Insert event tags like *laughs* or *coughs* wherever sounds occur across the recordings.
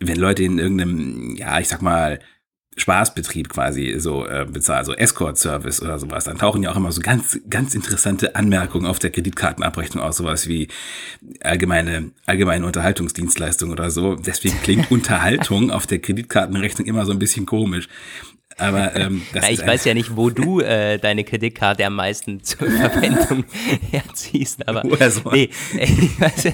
wenn Leute in irgendeinem, ja, ich sag mal, Spaßbetrieb quasi so äh, bezahlen, also Escort-Service oder sowas, dann tauchen ja auch immer so ganz, ganz interessante Anmerkungen auf der Kreditkartenabrechnung aus, sowas wie allgemeine, allgemeine Unterhaltungsdienstleistung oder so. Deswegen klingt *laughs* Unterhaltung auf der Kreditkartenrechnung immer so ein bisschen komisch. Aber ähm, *laughs* das ja, ich weiß ja nicht, wo du äh, deine Kreditkarte am meisten *laughs* zur Verwendung herziehst, aber so. nee, ich weiß,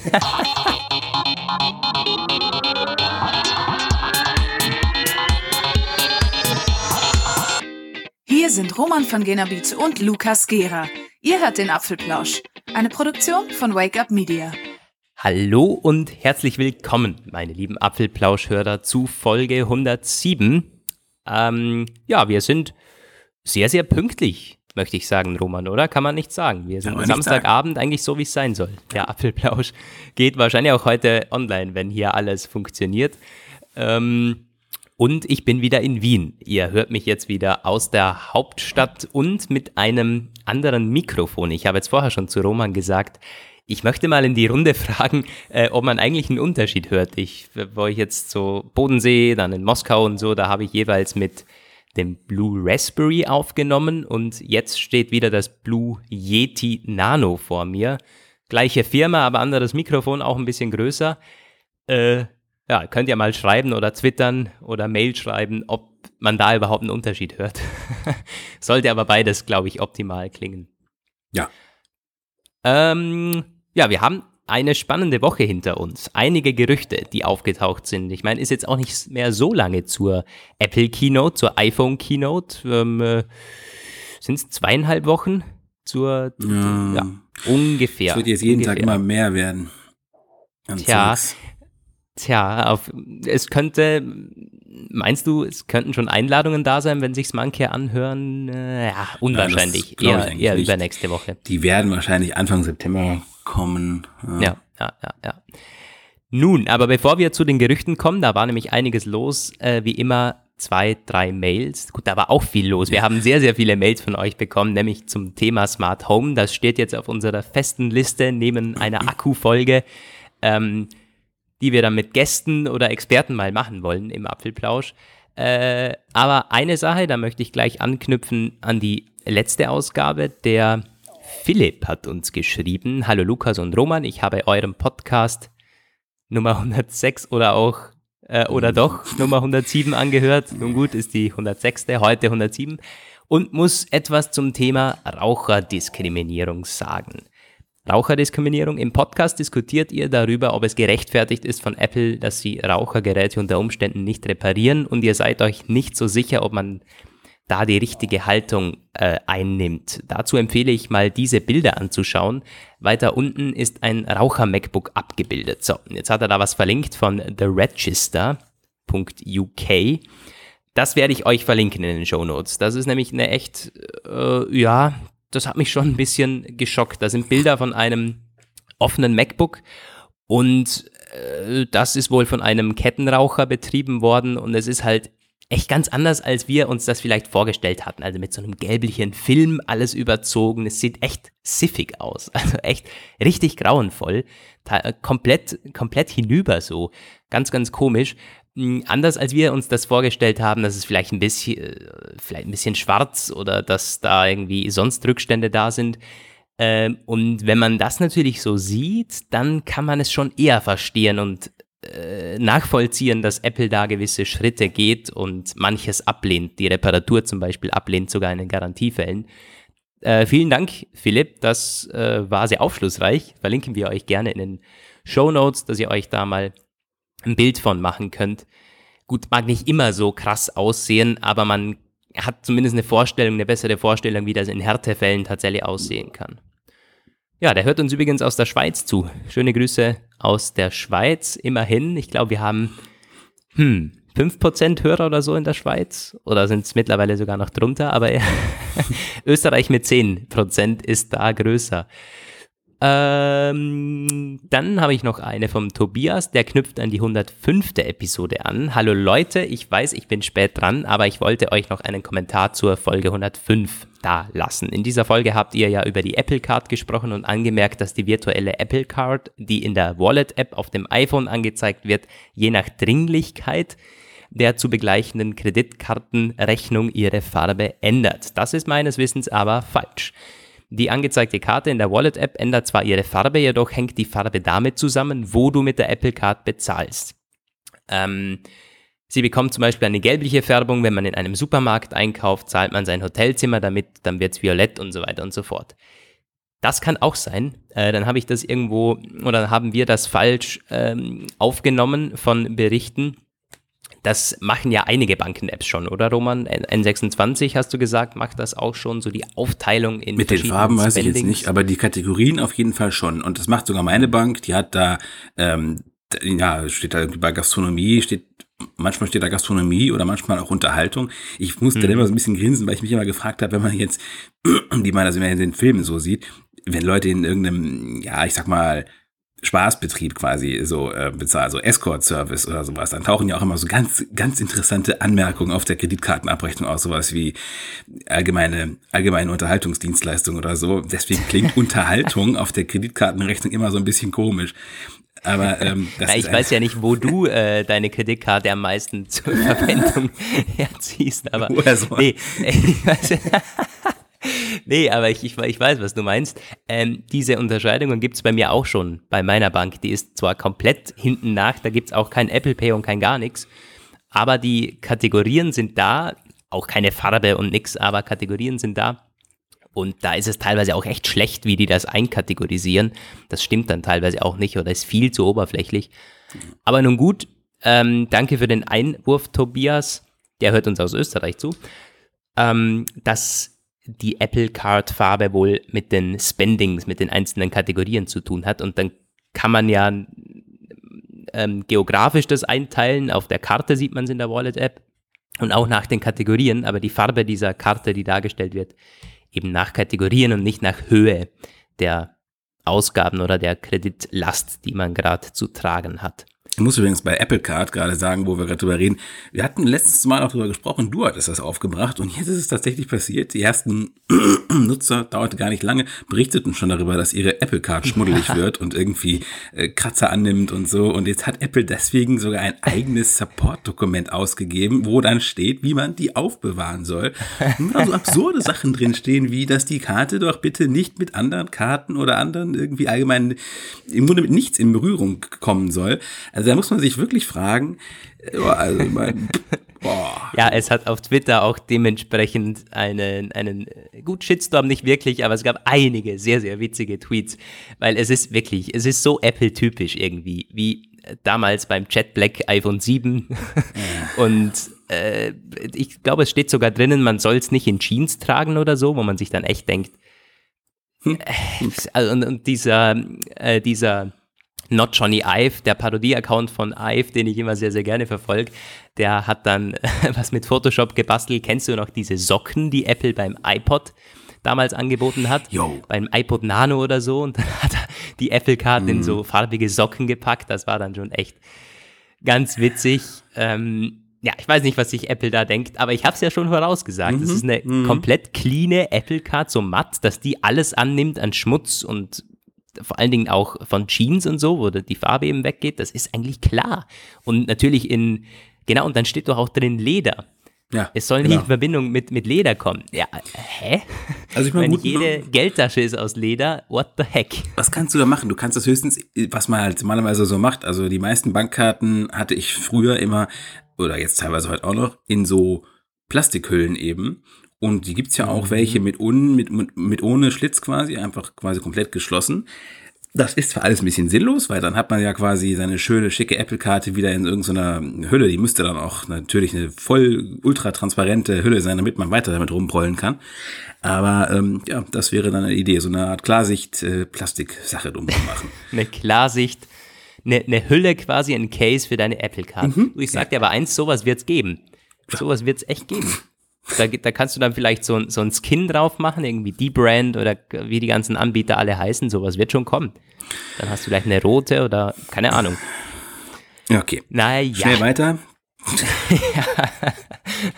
Hier sind Roman von Genabit und Lukas Gera. Ihr hört den Apfelplausch, eine Produktion von Wake Up Media. Hallo und herzlich willkommen, meine lieben Apfelplauschhörer, zu Folge 107. Ähm, ja, wir sind sehr, sehr pünktlich, möchte ich sagen, Roman, oder? Kann man nicht sagen. Wir sind Samstagabend eigentlich so, wie es sein soll. Der Apfelplausch geht wahrscheinlich auch heute online, wenn hier alles funktioniert. Ähm, und ich bin wieder in Wien. Ihr hört mich jetzt wieder aus der Hauptstadt und mit einem anderen Mikrofon. Ich habe jetzt vorher schon zu Roman gesagt, ich möchte mal in die Runde *laughs* fragen, äh, ob man eigentlich einen Unterschied hört. Ich, wo ich jetzt so Bodensee, dann in Moskau und so, da habe ich jeweils mit dem Blue Raspberry aufgenommen und jetzt steht wieder das Blue Yeti Nano vor mir. Gleiche Firma, aber anderes Mikrofon, auch ein bisschen größer. Äh, ja, könnt ihr mal schreiben oder twittern oder Mail schreiben, ob man da überhaupt einen Unterschied hört. *laughs* Sollte aber beides, glaube ich, optimal klingen. Ja. Ähm, ja, wir haben eine spannende Woche hinter uns. Einige Gerüchte, die aufgetaucht sind. Ich meine, ist jetzt auch nicht mehr so lange zur Apple Keynote, zur iPhone Keynote. Ähm, äh, sind es zweieinhalb Wochen zur, ja, ja ungefähr. Es wird jetzt jeden ungefähr. Tag immer mehr werden. Tja, Zeugs. Tja, auf, es könnte, meinst du, es könnten schon Einladungen da sein, wenn sich's manche anhören? Äh, ja, unwahrscheinlich. Nein, eher, eher übernächste Woche. Die werden wahrscheinlich Anfang September kommen. Ja. ja, ja, ja, ja. Nun, aber bevor wir zu den Gerüchten kommen, da war nämlich einiges los, äh, wie immer zwei, drei Mails. Gut, da war auch viel los. Wir haben sehr, sehr viele Mails von euch bekommen, nämlich zum Thema Smart Home. Das steht jetzt auf unserer festen Liste neben einer Akkufolge. Ähm, die wir dann mit Gästen oder Experten mal machen wollen im Apfelplausch. Äh, aber eine Sache, da möchte ich gleich anknüpfen an die letzte Ausgabe. Der Philipp hat uns geschrieben. Hallo Lukas und Roman, ich habe eurem Podcast Nummer 106 oder auch äh, oder doch *laughs* Nummer 107 angehört. Nun gut, ist die 106. heute 107 und muss etwas zum Thema Raucherdiskriminierung sagen. Raucherdiskriminierung. Im Podcast diskutiert ihr darüber, ob es gerechtfertigt ist von Apple, dass sie Rauchergeräte unter Umständen nicht reparieren und ihr seid euch nicht so sicher, ob man da die richtige Haltung äh, einnimmt. Dazu empfehle ich mal diese Bilder anzuschauen. Weiter unten ist ein Raucher-MacBook abgebildet. So, jetzt hat er da was verlinkt von theregister.uk. Das werde ich euch verlinken in den Show Notes. Das ist nämlich eine echt, äh, ja, das hat mich schon ein bisschen geschockt. Da sind Bilder von einem offenen MacBook und äh, das ist wohl von einem Kettenraucher betrieben worden und es ist halt echt ganz anders, als wir uns das vielleicht vorgestellt hatten. Also mit so einem gelblichen Film alles überzogen. Es sieht echt siffig aus. *laughs* Also echt richtig grauenvoll. komplett, komplett hinüber so. Ganz, ganz komisch. Hm, anders als wir uns das vorgestellt haben, dass es vielleicht ein bisschen, äh, vielleicht ein bisschen schwarz oder dass da irgendwie sonst Rückstände da sind. Ähm, und wenn man das natürlich so sieht, dann kann man es schon eher verstehen und äh, nachvollziehen, dass Apple da gewisse Schritte geht und manches ablehnt, die Reparatur zum Beispiel ablehnt, sogar in den Garantiefällen. Äh, vielen Dank, Philipp, das äh, war sehr aufschlussreich. Verlinken wir euch gerne in den Show Notes, dass ihr euch da mal ein Bild von machen könnt. Gut, mag nicht immer so krass aussehen, aber man hat zumindest eine Vorstellung, eine bessere Vorstellung, wie das in Härtefällen tatsächlich aussehen kann. Ja, der hört uns übrigens aus der Schweiz zu. Schöne Grüße aus der Schweiz. Immerhin, ich glaube, wir haben hm, 5% Hörer oder so in der Schweiz. Oder sind es mittlerweile sogar noch drunter, aber *laughs* Österreich mit 10% ist da größer. Ähm, dann habe ich noch eine vom Tobias, der knüpft an die 105. Episode an. Hallo Leute, ich weiß, ich bin spät dran, aber ich wollte euch noch einen Kommentar zur Folge 105 da lassen. In dieser Folge habt ihr ja über die Apple Card gesprochen und angemerkt, dass die virtuelle Apple Card, die in der Wallet-App auf dem iPhone angezeigt wird, je nach Dringlichkeit der zu begleichenden Kreditkartenrechnung ihre Farbe ändert. Das ist meines Wissens aber falsch. Die angezeigte Karte in der Wallet-App ändert zwar ihre Farbe, jedoch hängt die Farbe damit zusammen, wo du mit der Apple Card bezahlst. Ähm, sie bekommt zum Beispiel eine gelbliche Färbung, wenn man in einem Supermarkt einkauft, zahlt man sein Hotelzimmer damit, dann wird es violett und so weiter und so fort. Das kann auch sein. Äh, dann habe ich das irgendwo oder haben wir das falsch ähm, aufgenommen von Berichten. Das machen ja einige Banken-Apps schon, oder Roman? N26 hast du gesagt, macht das auch schon, so die Aufteilung in Mit den Farben weiß ich jetzt nicht, aber die Kategorien auf jeden Fall schon. Und das macht sogar meine Bank, die hat da, ähm, ja, steht da bei Gastronomie, steht manchmal steht da Gastronomie oder manchmal auch Unterhaltung. Ich musste mhm. immer so ein bisschen grinsen, weil ich mich immer gefragt habe, wenn man jetzt, *clears throat* wie man das immer in den Filmen so sieht, wenn Leute in irgendeinem, ja, ich sag mal, Spaßbetrieb quasi so äh, bezahlt, also Escort-Service oder sowas, dann tauchen ja auch immer so ganz, ganz interessante Anmerkungen auf der Kreditkartenabrechnung aus, sowas wie allgemeine, allgemeine Unterhaltungsdienstleistung oder so. Deswegen klingt *laughs* Unterhaltung auf der Kreditkartenrechnung immer so ein bisschen komisch. Aber ähm, *laughs* das ja, ich weiß ja nicht, wo du äh, deine Kreditkarte am meisten zur *laughs* Verwendung herziehst, aber nee, ich weiß, nee, aber ich, ich, ich weiß, was du meinst. Ähm, diese Unterscheidungen gibt es bei mir auch schon bei meiner Bank. Die ist zwar komplett hinten nach, da gibt es auch kein Apple Pay und kein gar nichts, aber die Kategorien sind da, auch keine Farbe und nichts, aber Kategorien sind da. Und da ist es teilweise auch echt schlecht, wie die das einkategorisieren. Das stimmt dann teilweise auch nicht oder ist viel zu oberflächlich. Aber nun gut, ähm, danke für den Einwurf, Tobias. Der hört uns aus Österreich zu. Ähm, das die Apple Card Farbe wohl mit den Spendings, mit den einzelnen Kategorien zu tun hat. Und dann kann man ja ähm, geografisch das einteilen. Auf der Karte sieht man es in der Wallet App und auch nach den Kategorien. Aber die Farbe dieser Karte, die dargestellt wird, eben nach Kategorien und nicht nach Höhe der Ausgaben oder der Kreditlast, die man gerade zu tragen hat. Ich muss übrigens bei Apple Card gerade sagen, wo wir gerade drüber reden. Wir hatten letztes Mal auch drüber gesprochen, du hattest das aufgebracht und jetzt ist es tatsächlich passiert. Die ersten *clears throat* Nutzer, dauerte gar nicht lange, berichteten schon darüber, dass ihre Apple Card schmuddelig *laughs* wird und irgendwie äh, Kratzer annimmt und so. Und jetzt hat Apple deswegen sogar ein eigenes Support-Dokument ausgegeben, wo dann steht, wie man die aufbewahren soll. Und da so absurde Sachen drinstehen, wie, dass die Karte doch bitte nicht mit anderen Karten oder anderen irgendwie allgemein im Grunde mit nichts in Berührung kommen soll. Also da muss man sich wirklich fragen, äh, also mein, *laughs* boah. Ja, es hat auf Twitter auch dementsprechend einen, einen, gut, Shitstorm nicht wirklich, aber es gab einige sehr, sehr witzige Tweets, weil es ist wirklich, es ist so Apple-typisch irgendwie, wie damals beim Chat Black iPhone 7 *laughs* und äh, ich glaube, es steht sogar drinnen, man soll es nicht in Jeans tragen oder so, wo man sich dann echt denkt, hm. äh, und, und dieser, äh, dieser Not Johnny Ive, der Parodie-Account von Ive, den ich immer sehr, sehr gerne verfolge, der hat dann *laughs* was mit Photoshop gebastelt. Kennst du noch diese Socken, die Apple beim iPod damals angeboten hat? Yo. Beim iPod Nano oder so. Und dann hat er die Apple-Card mm. in so farbige Socken gepackt. Das war dann schon echt ganz witzig. Ähm, ja, ich weiß nicht, was sich Apple da denkt, aber ich habe es ja schon vorausgesagt. Es mhm. ist eine mhm. komplett clean Apple Card, so matt, dass die alles annimmt an Schmutz und vor allen Dingen auch von Jeans und so, wo die Farbe eben weggeht, das ist eigentlich klar. Und natürlich in, genau, und dann steht doch auch drin Leder. Ja, es soll genau. nicht in Verbindung mit, mit Leder kommen. Ja, hä? Also ich meine, *laughs* jede man, Geldtasche ist aus Leder, what the heck? Was kannst du da machen? Du kannst das höchstens, was man halt normalerweise so macht. Also die meisten Bankkarten hatte ich früher immer, oder jetzt teilweise heute auch noch, in so Plastikhüllen eben. Und die gibt's ja auch mhm. welche mit, un, mit, mit, mit ohne Schlitz quasi, einfach quasi komplett geschlossen. Das ist zwar alles ein bisschen sinnlos, weil dann hat man ja quasi seine schöne, schicke Apple-Karte wieder in irgendeiner Hülle. Die müsste dann auch natürlich eine voll ultra transparente Hülle sein, damit man weiter damit rumprollen kann. Aber ähm, ja, das wäre dann eine Idee, so eine Art Klarsicht-Plastik-Sache äh, drum zu machen. *laughs* eine Klarsicht, eine, eine Hülle quasi, ein Case für deine Apple-Karte. Mhm. Ich sag dir aber eins, sowas wird's geben. Sowas wird's echt geben. Da, da kannst du dann vielleicht so, so ein Skin drauf machen, irgendwie die Brand oder wie die ganzen Anbieter alle heißen, sowas wird schon kommen. Dann hast du vielleicht eine rote oder keine Ahnung. Okay. Naja. Schnell weiter. *laughs*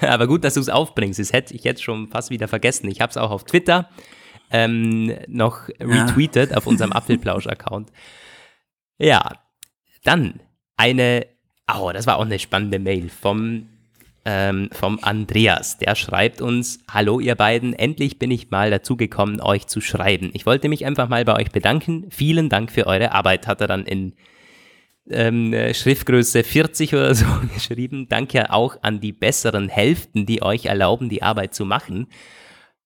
ja, aber gut, dass du es aufbringst. Das hätte ich jetzt schon fast wieder vergessen. Ich habe es auch auf Twitter ähm, noch retweetet ja. auf unserem Apfelplausch-Account. Ja, dann eine, oh, das war auch eine spannende Mail vom, ähm, vom Andreas. Der schreibt uns, hallo ihr beiden, endlich bin ich mal dazu gekommen, euch zu schreiben. Ich wollte mich einfach mal bei euch bedanken. Vielen Dank für eure Arbeit, hat er dann in ähm, Schriftgröße 40 oder so *laughs* geschrieben. Danke auch an die besseren Hälften, die euch erlauben, die Arbeit zu machen.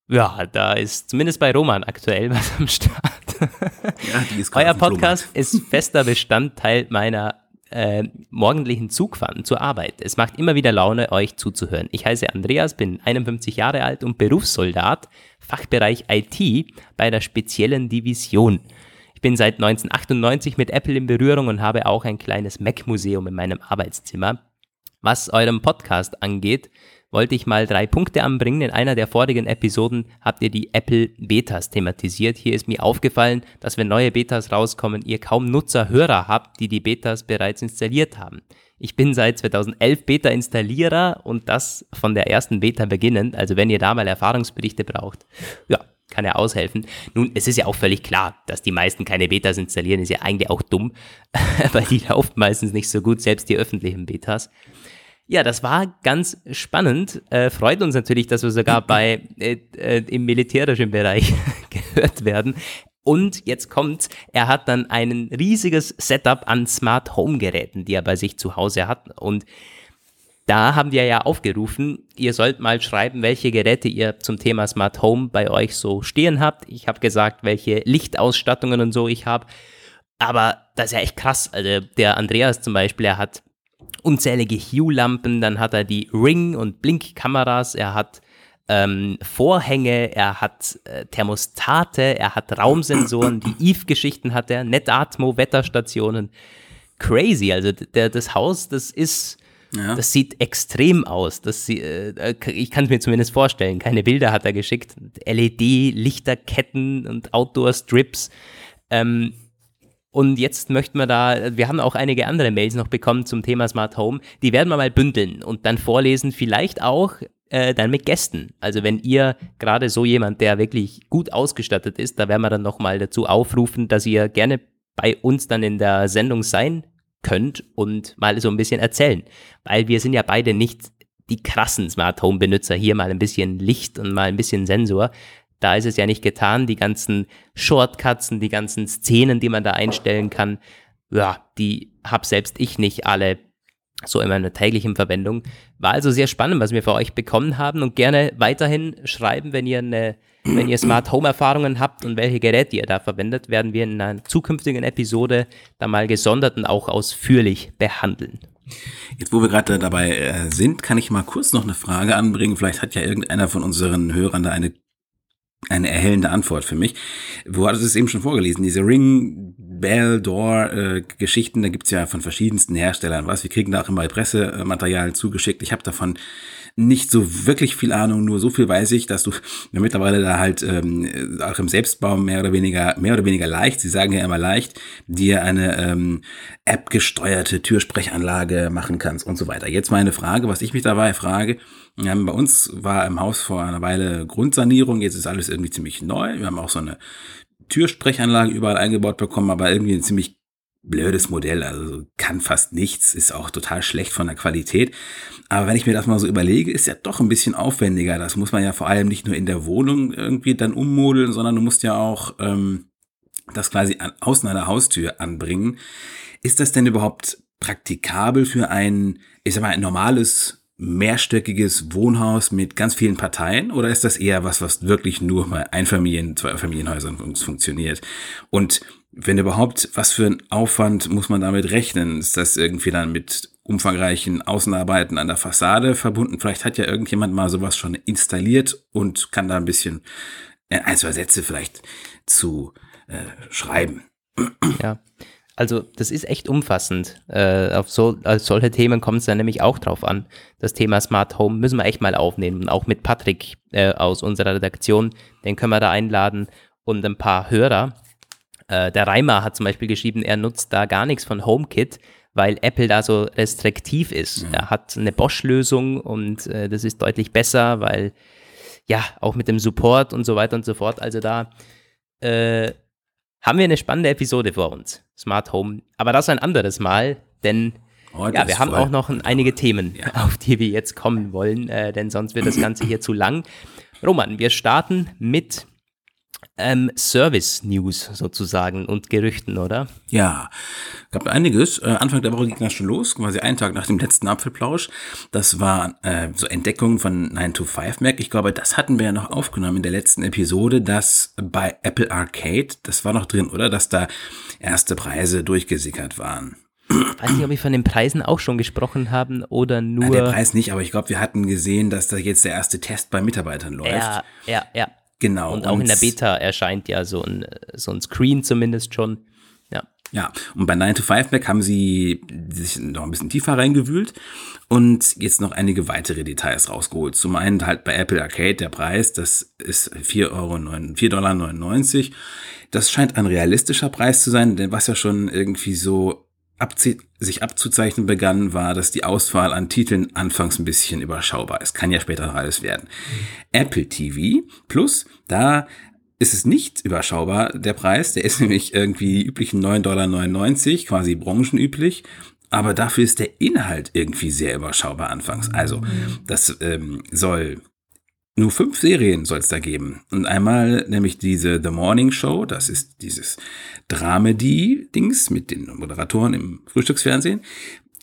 Ja, da ist zumindest bei Roman aktuell *laughs* was am Start. Ja, Euer Podcast ist fester Bestandteil meiner äh, morgendlichen Zugfahrten zur Arbeit. Es macht immer wieder Laune, euch zuzuhören. Ich heiße Andreas, bin 51 Jahre alt und Berufssoldat, Fachbereich IT bei der speziellen Division. Ich bin seit 1998 mit Apple in Berührung und habe auch ein kleines Mac-Museum in meinem Arbeitszimmer. Was eurem Podcast angeht, wollte ich mal drei Punkte anbringen. In einer der vorigen Episoden habt ihr die Apple Betas thematisiert. Hier ist mir aufgefallen, dass wenn neue Betas rauskommen, ihr kaum Nutzer-Hörer habt, die die Betas bereits installiert haben. Ich bin seit 2011 Beta-Installierer und das von der ersten Beta beginnend. Also wenn ihr da mal Erfahrungsberichte braucht, ja, kann er aushelfen. Nun, es ist ja auch völlig klar, dass die meisten keine Betas installieren, ist ja eigentlich auch dumm, *laughs* weil die laufen meistens nicht so gut, selbst die öffentlichen Betas. Ja, das war ganz spannend. Äh, freut uns natürlich, dass wir sogar *laughs* bei äh, äh, im militärischen Bereich *laughs* gehört werden. Und jetzt kommt, er hat dann ein riesiges Setup an Smart Home Geräten, die er bei sich zu Hause hat. Und da haben wir ja aufgerufen, ihr sollt mal schreiben, welche Geräte ihr zum Thema Smart Home bei euch so stehen habt. Ich habe gesagt, welche Lichtausstattungen und so ich habe. Aber das ist ja echt krass. Also der Andreas zum Beispiel, er hat unzählige Hue-Lampen, dann hat er die Ring- und Blinkkameras, er hat ähm, Vorhänge, er hat äh, Thermostate, er hat Raumsensoren, die *clears throat* Eve-Geschichten hat er, Netatmo, Wetterstationen. Crazy, also der, das Haus, das ist, ja. das sieht extrem aus. Das, äh, ich kann es mir zumindest vorstellen. Keine Bilder hat er geschickt. LED-Lichterketten und Outdoor-Strips. Ähm, und jetzt möchten wir da, wir haben auch einige andere Mails noch bekommen zum Thema Smart Home. Die werden wir mal bündeln und dann vorlesen, vielleicht auch äh, dann mit Gästen. Also wenn ihr gerade so jemand, der wirklich gut ausgestattet ist, da werden wir dann nochmal dazu aufrufen, dass ihr gerne bei uns dann in der Sendung sein könnt und mal so ein bisschen erzählen. Weil wir sind ja beide nicht die krassen Smart Home Benutzer. Hier mal ein bisschen Licht und mal ein bisschen Sensor da ist es ja nicht getan. Die ganzen Shortcuts die ganzen Szenen, die man da einstellen kann, ja, die habe selbst ich nicht alle so in meiner täglichen Verwendung. War also sehr spannend, was wir für euch bekommen haben und gerne weiterhin schreiben, wenn ihr eine, wenn ihr Smart Home Erfahrungen habt und welche Geräte ihr da verwendet, werden wir in einer zukünftigen Episode da mal gesondert und auch ausführlich behandeln. Jetzt, wo wir gerade dabei äh, sind, kann ich mal kurz noch eine Frage anbringen. Vielleicht hat ja irgendeiner von unseren Hörern da eine eine erhellende Antwort für mich. Wo hattest du es eben schon vorgelesen? Diese Ring, Bell, Door äh, Geschichten, da gibt's ja von verschiedensten Herstellern was. Wir kriegen da auch immer Pressematerial zugeschickt. Ich habe davon nicht so wirklich viel Ahnung, nur so viel weiß ich, dass du *laughs* mittlerweile da halt ähm, auch im Selbstbau mehr oder weniger, mehr oder weniger leicht, sie sagen ja immer leicht, dir eine ähm, App-gesteuerte Türsprechanlage machen kannst und so weiter. Jetzt meine Frage, was ich mich dabei frage, ähm, bei uns war im Haus vor einer Weile Grundsanierung, jetzt ist alles irgendwie ziemlich neu. Wir haben auch so eine Türsprechanlage überall eingebaut bekommen, aber irgendwie ein ziemlich blödes Modell, also kann fast nichts, ist auch total schlecht von der Qualität. Aber wenn ich mir das mal so überlege, ist ja doch ein bisschen aufwendiger. Das muss man ja vor allem nicht nur in der Wohnung irgendwie dann ummodeln, sondern du musst ja auch ähm, das quasi an, außen an der Haustür anbringen. Ist das denn überhaupt praktikabel für ein, ich sag mal, ein normales mehrstöckiges Wohnhaus mit ganz vielen Parteien oder ist das eher was, was wirklich nur bei Einfamilien, Zweifamilienhäusern funktioniert? Und wenn überhaupt, was für ein Aufwand muss man damit rechnen? Ist das irgendwie dann mit umfangreichen Außenarbeiten an der Fassade verbunden? Vielleicht hat ja irgendjemand mal sowas schon installiert und kann da ein bisschen äh, ein, zwei Sätze vielleicht zu äh, schreiben. Ja, Also das ist echt umfassend. Äh, auf so, auf solche Themen kommt es dann nämlich auch drauf an. Das Thema Smart Home müssen wir echt mal aufnehmen. Auch mit Patrick äh, aus unserer Redaktion, den können wir da einladen und ein paar Hörer. Äh, der Reimer hat zum Beispiel geschrieben, er nutzt da gar nichts von HomeKit, weil Apple da so restriktiv ist. Mhm. Er hat eine Bosch-Lösung und äh, das ist deutlich besser, weil ja, auch mit dem Support und so weiter und so fort. Also da äh, haben wir eine spannende Episode vor uns. Smart Home. Aber das ein anderes Mal, denn oh, ja, wir haben auch noch einige Themen, ja. *laughs* auf die wir jetzt kommen wollen, äh, denn sonst wird das Ganze hier zu lang. Roman, wir starten mit ähm, Service-News sozusagen und Gerüchten, oder? Ja, gab einiges. Äh, Anfang der Woche ging das schon los, quasi einen Tag nach dem letzten Apfelplausch. Das war äh, so Entdeckungen von 9 to 5 Mac. Ich glaube, das hatten wir ja noch aufgenommen in der letzten Episode, dass bei Apple Arcade, das war noch drin, oder? Dass da erste Preise durchgesickert waren. Ich weiß nicht, ob wir von den Preisen auch schon gesprochen haben oder nur. Ja, der Preis nicht, aber ich glaube, wir hatten gesehen, dass da jetzt der erste Test bei Mitarbeitern läuft. Ja, ja, ja. Genau. Und auch und in der Beta erscheint ja so ein, so ein Screen zumindest schon. Ja. Ja, und bei 9 to 5 Mac haben sie sich noch ein bisschen tiefer reingewühlt und jetzt noch einige weitere Details rausgeholt. Zum einen halt bei Apple Arcade der Preis, das ist 4,99 Euro, 4,99 Dollar. Das scheint ein realistischer Preis zu sein, denn was ja schon irgendwie so sich abzuzeichnen begann, war, dass die Auswahl an Titeln anfangs ein bisschen überschaubar ist. Kann ja später noch alles werden. Mhm. Apple TV Plus, da ist es nicht überschaubar, der Preis. Der ist *laughs* nämlich irgendwie die üblichen 9,99 Dollar, quasi branchenüblich. Aber dafür ist der Inhalt irgendwie sehr überschaubar anfangs. Also, das ähm, soll nur fünf Serien soll es da geben. Und einmal nämlich diese The Morning Show, das ist dieses Dramedy-Dings mit den Moderatoren im Frühstücksfernsehen.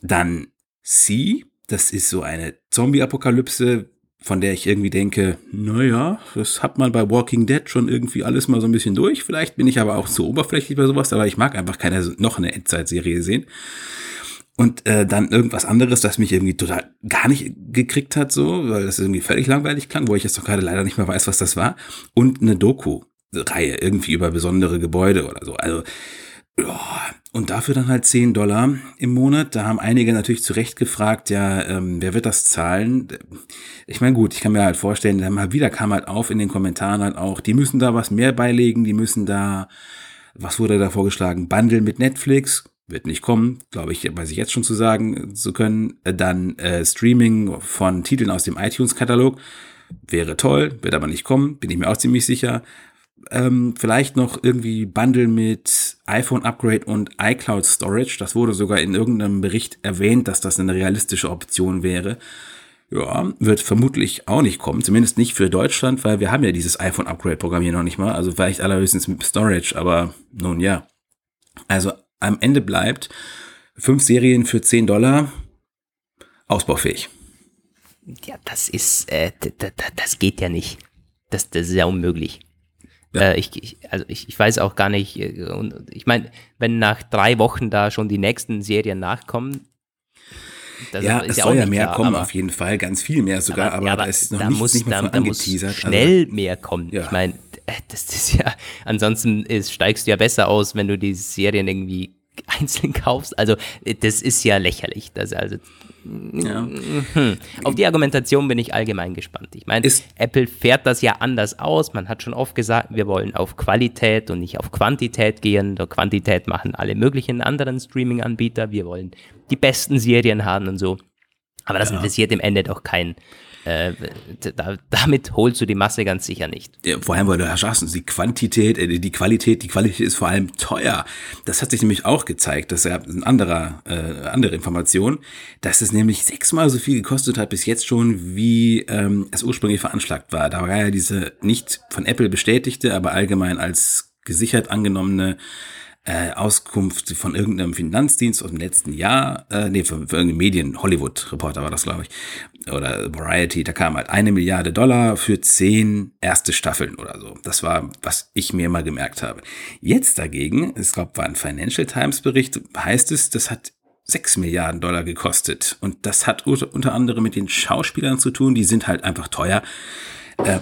Dann Sie, das ist so eine Zombie-Apokalypse, von der ich irgendwie denke, naja, das hat man bei Walking Dead schon irgendwie alles mal so ein bisschen durch. Vielleicht bin ich aber auch zu oberflächlich bei sowas, aber ich mag einfach keine noch eine Endzeitserie sehen und äh, dann irgendwas anderes, das mich irgendwie total gar nicht gekriegt hat, so, weil das irgendwie völlig langweilig klang, wo ich jetzt doch gerade leider nicht mehr weiß, was das war. Und eine Doku-Reihe irgendwie über besondere Gebäude oder so. Also, ja, und dafür dann halt 10 Dollar im Monat. Da haben einige natürlich zu Recht gefragt, ja, ähm, wer wird das zahlen? Ich meine, gut, ich kann mir halt vorstellen, dann mal wieder kam halt auf in den Kommentaren halt auch, die müssen da was mehr beilegen, die müssen da, was wurde da vorgeschlagen? Bundle mit Netflix wird nicht kommen, glaube ich, weiß ich jetzt schon zu sagen zu können. Dann äh, Streaming von Titeln aus dem iTunes-Katalog wäre toll, wird aber nicht kommen, bin ich mir auch ziemlich sicher. Ähm, vielleicht noch irgendwie Bundle mit iPhone-Upgrade und iCloud Storage. Das wurde sogar in irgendeinem Bericht erwähnt, dass das eine realistische Option wäre. Ja, wird vermutlich auch nicht kommen, zumindest nicht für Deutschland, weil wir haben ja dieses iPhone-Upgrade-Programm hier noch nicht mal. Also vielleicht allerhöchstens mit Storage, aber nun ja. Also am Ende bleibt fünf Serien für 10 Dollar ausbaufähig. Ja, das ist, äh, das geht ja nicht. Das, das ist ja unmöglich. Ja. Äh, ich, ich, also ich, ich weiß auch gar nicht, äh, ich meine, wenn nach drei Wochen da schon die nächsten Serien nachkommen, das ja, es ja soll ja mehr klar, kommen, auf jeden Fall, ganz viel mehr sogar, aber, aber, ja, aber da ist noch da nichts, muss, nicht mal da, da muss schnell also, mehr kommen. Ja. Ich meine, das ist ja, ansonsten ist, steigst du ja besser aus, wenn du die Serien irgendwie einzeln *laughs* kaufst. Also, äh, das ist ja lächerlich. Das also, ja. Hm. Auf die Argumentation bin ich allgemein gespannt. Ich meine, Apple fährt das ja anders aus. Man hat schon oft gesagt, wir wollen auf Qualität und nicht auf Quantität gehen. Der Quantität machen alle möglichen anderen Streaming-Anbieter. Wir wollen die besten Serien haben und so. Aber das ja. interessiert im Ende doch keinen äh, da, damit holst du die Masse ganz sicher nicht. Ja, vor allem, weil du sagst, die Quantität, äh, die Qualität, die Qualität ist vor allem teuer. Das hat sich nämlich auch gezeigt, dass er ein anderer, äh, andere Information, dass es nämlich sechsmal so viel gekostet hat bis jetzt schon, wie ähm, es ursprünglich veranschlagt war. Da war ja diese nicht von Apple bestätigte, aber allgemein als gesichert angenommene äh, Auskunft von irgendeinem Finanzdienst aus dem letzten Jahr, äh, nee, für, für irgendeinen Medien, Hollywood-Reporter war das, glaube ich, oder Variety, da kam halt eine Milliarde Dollar für zehn erste Staffeln oder so. Das war, was ich mir mal gemerkt habe. Jetzt dagegen, es glaube, war ein Financial Times Bericht, heißt es, das hat 6 Milliarden Dollar gekostet. Und das hat unter anderem mit den Schauspielern zu tun, die sind halt einfach teuer. Äh,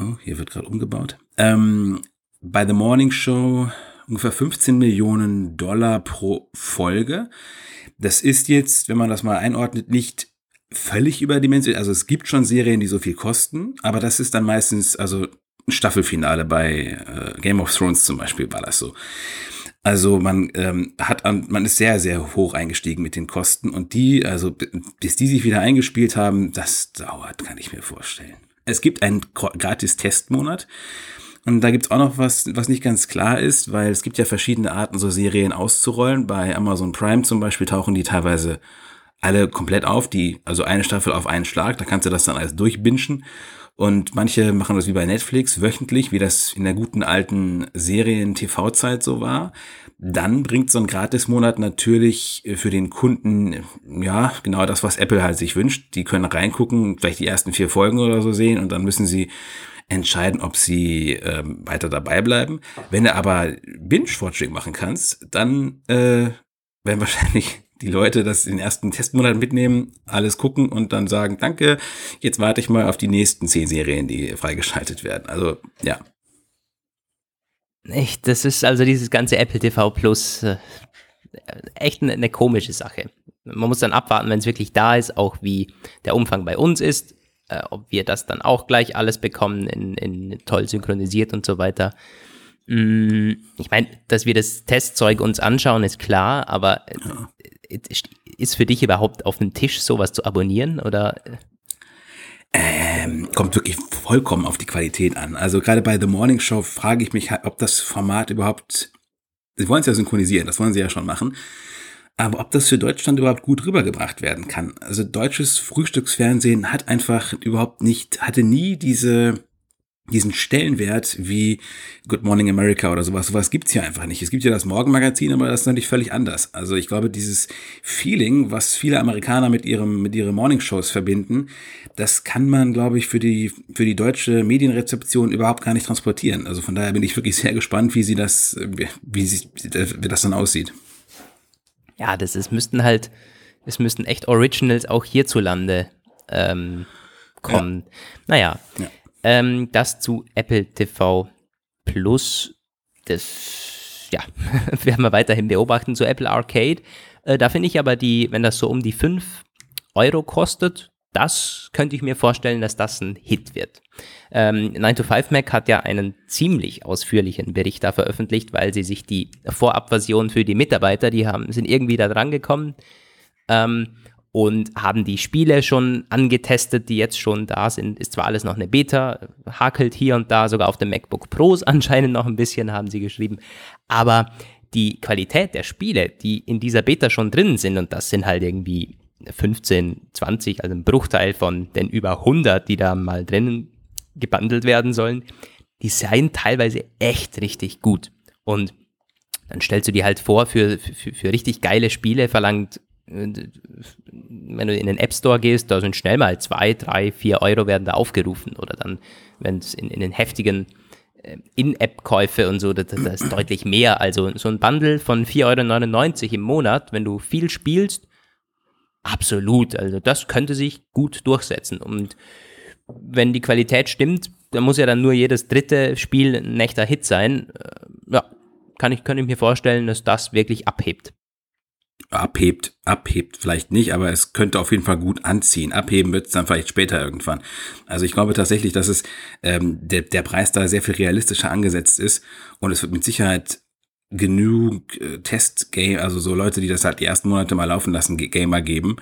oh, hier wird gerade umgebaut. Ähm, bei The Morning Show ungefähr 15 Millionen Dollar pro Folge. Das ist jetzt, wenn man das mal einordnet, nicht völlig überdimensioniert. Also es gibt schon Serien, die so viel kosten, aber das ist dann meistens, also Staffelfinale bei äh, Game of Thrones zum Beispiel war das so. Also man ähm, hat an, man ist sehr, sehr hoch eingestiegen mit den Kosten und die, also bis die sich wieder eingespielt haben, das dauert, kann ich mir vorstellen. Es gibt einen gratis Testmonat. Und da gibt's auch noch was, was nicht ganz klar ist, weil es gibt ja verschiedene Arten, so Serien auszurollen. Bei Amazon Prime zum Beispiel tauchen die teilweise alle komplett auf, die, also eine Staffel auf einen Schlag, da kannst du das dann alles durchbingen. Und manche machen das wie bei Netflix wöchentlich, wie das in der guten alten Serien-TV-Zeit so war. Dann bringt so ein Gratis-Monat natürlich für den Kunden, ja, genau das, was Apple halt sich wünscht. Die können reingucken, vielleicht die ersten vier Folgen oder so sehen und dann müssen sie entscheiden, ob sie ähm, weiter dabei bleiben. Wenn du aber Binge-Watching machen kannst, dann äh, werden *laughs* wahrscheinlich die Leute das in den ersten Testmonat mitnehmen, alles gucken und dann sagen, danke, jetzt warte ich mal auf die nächsten zehn Serien, die freigeschaltet werden. Also, ja. Echt, das ist also dieses ganze Apple TV Plus äh, echt eine, eine komische Sache. Man muss dann abwarten, wenn es wirklich da ist, auch wie der Umfang bei uns ist, äh, ob wir das dann auch gleich alles bekommen, in, in toll synchronisiert und so weiter. Mm, ich meine, dass wir das Testzeug uns anschauen, ist klar, aber ja ist für dich überhaupt auf dem Tisch sowas zu abonnieren oder? Ähm, kommt wirklich vollkommen auf die Qualität an. Also gerade bei The Morning Show frage ich mich, ob das Format überhaupt, sie wollen es ja synchronisieren, das wollen sie ja schon machen, aber ob das für Deutschland überhaupt gut rübergebracht werden kann. Also deutsches Frühstücksfernsehen hat einfach überhaupt nicht, hatte nie diese, diesen Stellenwert wie Good Morning America oder sowas. Sowas gibt's hier einfach nicht. Es gibt ja das Morgenmagazin, aber das ist natürlich völlig anders. Also ich glaube, dieses Feeling, was viele Amerikaner mit ihrem, mit ihren Morningshows verbinden, das kann man, glaube ich, für die, für die deutsche Medienrezeption überhaupt gar nicht transportieren. Also von daher bin ich wirklich sehr gespannt, wie sie das, wie, sie, wie das dann aussieht. Ja, das ist, müssten halt, es müssten echt Originals auch hierzulande ähm, kommen. Ja. Naja. Ja. Ähm, das zu Apple TV Plus. Das, ja, *laughs* werden wir weiterhin beobachten. Zu Apple Arcade. Äh, da finde ich aber die, wenn das so um die 5 Euro kostet, das könnte ich mir vorstellen, dass das ein Hit wird. Ähm, 9to5Mac hat ja einen ziemlich ausführlichen Bericht da veröffentlicht, weil sie sich die Vorabversion für die Mitarbeiter, die haben, sind irgendwie da dran gekommen. Ähm, und haben die Spiele schon angetestet, die jetzt schon da sind. Ist zwar alles noch eine Beta, hakelt hier und da, sogar auf dem MacBook Pros *laughs* anscheinend noch ein bisschen, haben sie geschrieben. Aber die Qualität der Spiele, die in dieser Beta schon drin sind, und das sind halt irgendwie 15, 20, also ein Bruchteil von den über 100, die da mal drin gebundelt werden sollen, die seien teilweise echt richtig gut. Und dann stellst du dir halt vor, für, für, für richtig geile Spiele verlangt wenn du in den App Store gehst, da sind schnell mal zwei, drei, vier Euro werden da aufgerufen. Oder dann, wenn es in, in den heftigen äh, In-App-Käufe und so, das, das, ist deutlich mehr. Also so ein Bundle von 4,99 Euro im Monat, wenn du viel spielst, absolut. Also das könnte sich gut durchsetzen. Und wenn die Qualität stimmt, dann muss ja dann nur jedes dritte Spiel ein echter Hit sein. Äh, ja, kann ich, kann ich mir vorstellen, dass das wirklich abhebt abhebt, abhebt vielleicht nicht, aber es könnte auf jeden Fall gut anziehen. Abheben wird es dann vielleicht später irgendwann. Also ich glaube tatsächlich, dass es ähm, der, der Preis da sehr viel realistischer angesetzt ist und es wird mit Sicherheit genug äh, Test-Game, also so Leute, die das halt die ersten Monate mal laufen lassen, Gamer geben.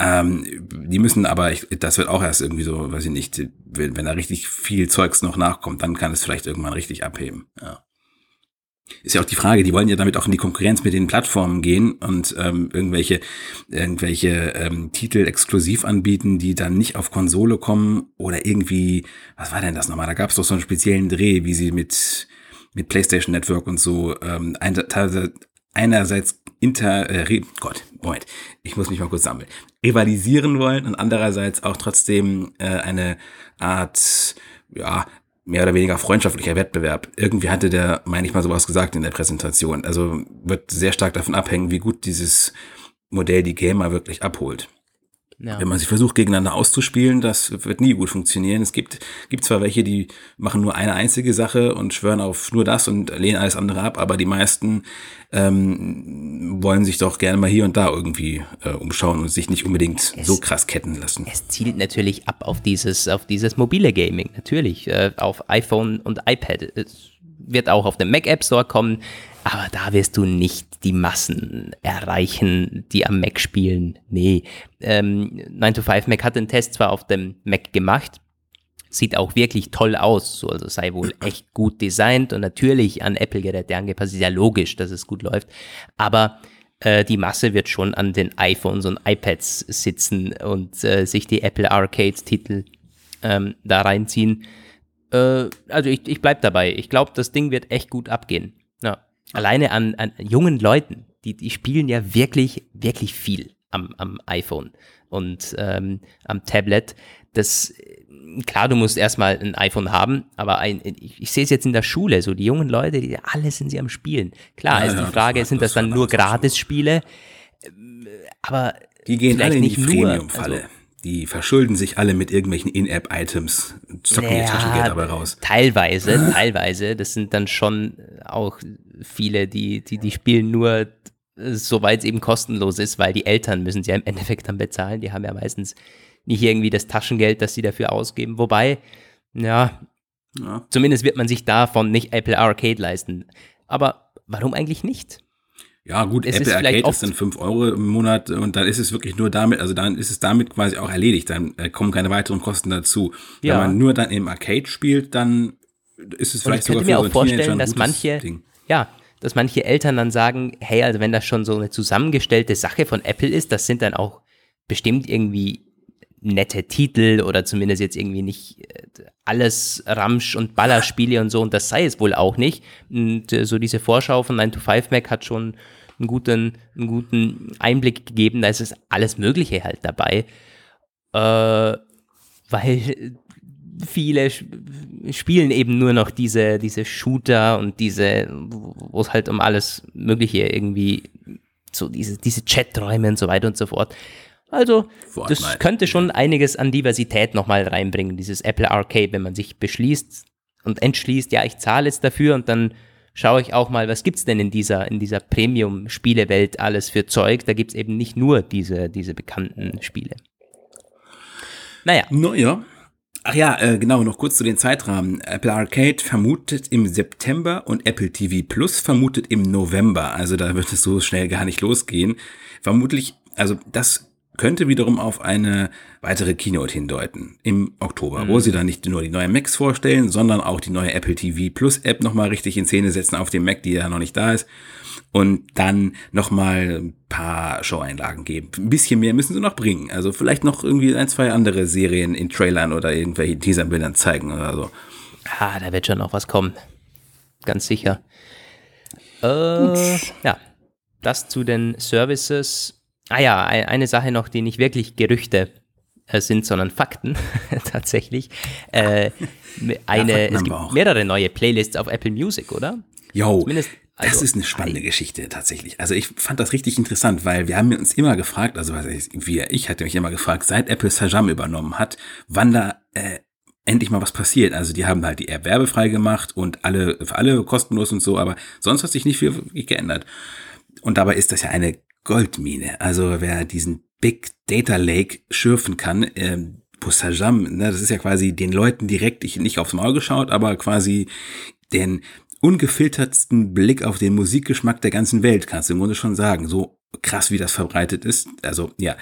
Ähm, die müssen aber, ich, das wird auch erst irgendwie so, weiß ich nicht, wenn, wenn da richtig viel Zeugs noch nachkommt, dann kann es vielleicht irgendwann richtig abheben. Ja ist ja auch die Frage, die wollen ja damit auch in die Konkurrenz mit den Plattformen gehen und ähm, irgendwelche, irgendwelche ähm, Titel exklusiv anbieten, die dann nicht auf Konsole kommen oder irgendwie, was war denn das nochmal? Da gab es doch so einen speziellen Dreh, wie sie mit, mit PlayStation Network und so ähm, einerseits inter, äh, Gott, Moment, ich muss mich mal kurz sammeln, rivalisieren wollen und andererseits auch trotzdem äh, eine Art, ja, mehr oder weniger freundschaftlicher Wettbewerb. Irgendwie hatte der, meine ich mal, sowas gesagt in der Präsentation. Also wird sehr stark davon abhängen, wie gut dieses Modell die Gamer wirklich abholt. Ja. Wenn man sich versucht, gegeneinander auszuspielen, das wird nie gut funktionieren. Es gibt, gibt zwar welche, die machen nur eine einzige Sache und schwören auf nur das und lehnen alles andere ab, aber die meisten ähm, wollen sich doch gerne mal hier und da irgendwie äh, umschauen und sich nicht unbedingt Es- so krass ketten lassen. Es zielt natürlich ab auf dieses, auf dieses mobile Gaming, natürlich, äh, auf iPhone und iPad. Es wird auch auf den Mac App Store kommen, aber da wirst du nicht die Massen erreichen, die am Mac spielen. Nee. Ähm, 9 to 5 Mac hat den Test zwar auf dem Mac gemacht, sieht auch wirklich toll aus, so, also sei wohl *clears throat* echt gut designt und natürlich an Apple-Geräte angepasst, ist ja logisch, dass es gut läuft, aber äh, die Masse wird schon an den iPhones und iPads sitzen und äh, sich die Apple Arcade-Titel ähm, da reinziehen. Äh, also ich, ich bleib dabei. Ich glaube, das Ding wird echt gut abgehen. Alleine an, an jungen Leuten, die, die spielen ja wirklich, wirklich viel am, am iPhone und ähm, am Tablet. Das, äh, klar, du musst erstmal ein iPhone haben, aber ein, ich, ich sehe es jetzt in der Schule, so die jungen Leute, die alle sind sie am Spielen. Klar, Ja, ist ja, die das Frage, war- sind das das dann nur. Gratis-Spiele? Ähm, Aber Die gehen alle in die nicht nur, Premium-Falle. also- die verschulden sich alle mit irgendwelchen In-App-Items, zocken ihr Ja, Taschengeld dabei raus. Teilweise, teilweise. Das sind dann schon auch viele, die, die, die spielen nur, äh, soweit es eben kostenlos ist, weil die Eltern müssen sie ja im Endeffekt dann bezahlen. Die haben ja meistens nicht irgendwie das Taschengeld, das sie dafür ausgeben. Wobei, ja, Ja. zumindest wird man sich davon nicht Apple Arcade leisten. Aber warum eigentlich nicht? Ja, gut, Es Apple Arcade ist dann 5 Euro im Monat und dann ist es wirklich nur damit, also dann ist es damit quasi auch erledigt. Dann äh, kommen keine weiteren Kosten dazu. Ja. Wenn man nur dann im Arcade spielt, dann ist es vielleicht sogar mir für auch so vorstellen, dass manche, Ding. ja, dass manche Eltern dann sagen, hey, also wenn das schon so eine zusammengestellte Sache von Apple ist, das sind dann auch bestimmt irgendwie nette Titel oder zumindest jetzt irgendwie nicht äh, alles Ramsch und Ballerspiele und so und das sei es wohl auch nicht. Und äh, so diese Vorschau von 9 to 5 Mac hat schon einen guten, einen guten Einblick gegeben, da ist es alles Mögliche halt dabei. Äh, weil viele sp- spielen eben nur noch diese, diese Shooter und diese, wo es halt um alles Mögliche irgendwie, so diese, diese Chaträume und so weiter und so fort. Also, das Fortnite. könnte schon einiges an Diversität nochmal reinbringen, dieses Apple Arcade, wenn man sich beschließt und entschließt, ja, ich zahle jetzt dafür und dann schaue ich auch mal, was gibt's denn in dieser, in dieser Premium-Spielewelt alles für Zeug. Da gibt's eben nicht nur diese, diese bekannten Spiele. Naja, Naja. Ach ja, äh, genau, noch kurz zu den Zeitrahmen. Apple Arcade vermutet im September und Apple TV Plus vermutet im November. Also da wird es so schnell gar nicht losgehen. Vermutlich, also das könnte wiederum auf eine weitere Keynote hindeuten im Oktober, wo sie dann nicht nur die neue Macs vorstellen, sondern auch die neue Apple TV Plus App nochmal richtig in Szene setzen auf dem Mac, die ja noch nicht da ist. Und dann nochmal ein paar Show-Einlagen geben. Ein bisschen mehr müssen sie noch bringen. Also vielleicht noch irgendwie ein, zwei andere Serien in Trailern oder irgendwelche Teaserbildern zeigen oder so. Ah, da wird schon noch was kommen. Ganz sicher. Äh, ja, das zu den Services. Ah ja, ein- eine Sache noch, die nicht wirklich Gerüchte äh, sind, sondern Fakten *laughs* tatsächlich. Äh, eine, Fakten es gibt auch. mehrere neue Playlists auf Apple Music, oder? Jo, Zumindest, das also, ist eine spannende Geschichte tatsächlich. Also ich fand das richtig interessant, weil wir haben uns immer gefragt, also wir, ich hatte mich immer gefragt, seit Apple Sajam übernommen hat, wann da äh, endlich mal was passiert. Also die haben halt die App werbefrei gemacht und alle für alle kostenlos und so, aber sonst hat sich nicht viel geändert. Und dabei ist das ja eine Goldmine. Also wer diesen Big Data Lake schürfen kann, ähm, Sajam, ne, das ist ja quasi den Leuten direkt ich, nicht aufs Maul geschaut, aber quasi den ungefiltertsten Blick auf den Musikgeschmack der ganzen Welt, kannst du im Grunde schon sagen. So krass, wie das verbreitet ist. Also ja,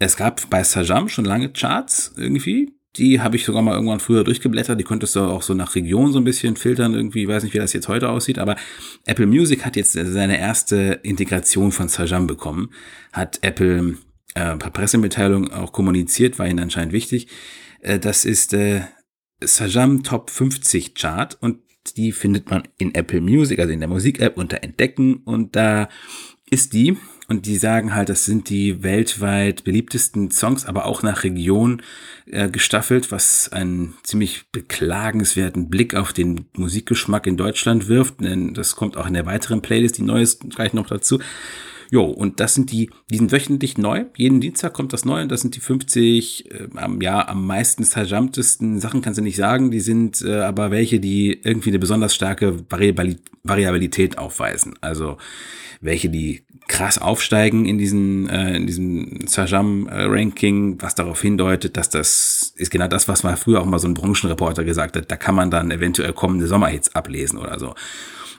es gab bei Sajam schon lange Charts irgendwie. Die habe ich sogar mal irgendwann früher durchgeblättert. Die konntest du auch so nach Region so ein bisschen filtern irgendwie. Ich weiß nicht, wie das jetzt heute aussieht, aber Apple Music hat jetzt seine erste Integration von Sajam bekommen. Hat Apple äh, per Pressemitteilung auch kommuniziert, war ihnen anscheinend wichtig. Äh, das ist äh, Sajam Top 50 Chart und die findet man in Apple Music, also in der Musik-App unter Entdecken und da ist die und die sagen halt, das sind die weltweit beliebtesten Songs, aber auch nach Region äh, gestaffelt, was einen ziemlich beklagenswerten Blick auf den Musikgeschmack in Deutschland wirft, denn das kommt auch in der weiteren Playlist, die neue ist gleich noch dazu. Jo, und das sind die, die sind wöchentlich neu. Jeden Dienstag kommt das neu und das sind die 50 äh, am, ja, am meisten zerjamtesten Sachen, kannst du nicht sagen. Die sind äh, aber welche, die irgendwie eine besonders starke Variabilität aufweisen. Also welche, die krass aufsteigen in diesen äh, in diesem Sajam-Ranking, was darauf hindeutet, dass das ist genau das, was mal früher auch mal so ein Branchenreporter gesagt hat. Da kann man dann eventuell kommende Sommerhits ablesen oder so.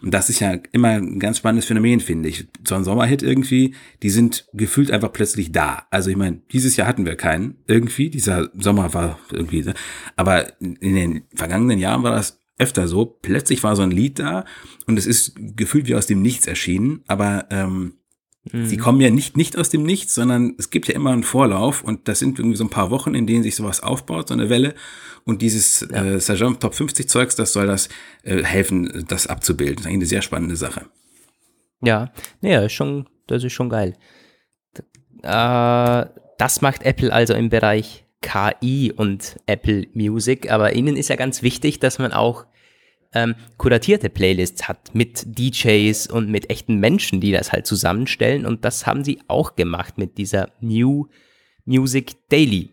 Und das ist ja immer ein ganz spannendes Phänomen, finde ich. So ein Sommerhit irgendwie, die sind gefühlt einfach plötzlich da. Also ich meine, dieses Jahr hatten wir keinen irgendwie. Dieser Sommer war irgendwie, aber in den vergangenen Jahren war das öfter so. Plötzlich war so ein Lied da und es ist gefühlt wie aus dem Nichts erschienen, aber ähm, mhm. sie kommen ja nicht, nicht aus dem Nichts, sondern es gibt ja immer einen Vorlauf und das sind irgendwie so ein paar Wochen, in denen sich sowas aufbaut, so eine Welle. Und dieses ja. äh, Sajam Top 50 Zeugs, das soll das äh, helfen, das abzubilden. Das ist eigentlich eine sehr spannende Sache. Ja, naja, schon, das ist schon geil. Äh, das macht Apple also im Bereich KI und Apple Music, aber ihnen ist ja ganz wichtig, dass man auch ähm, kuratierte Playlists hat mit DJs und mit echten Menschen, die das halt zusammenstellen. Und das haben sie auch gemacht mit dieser New Music Daily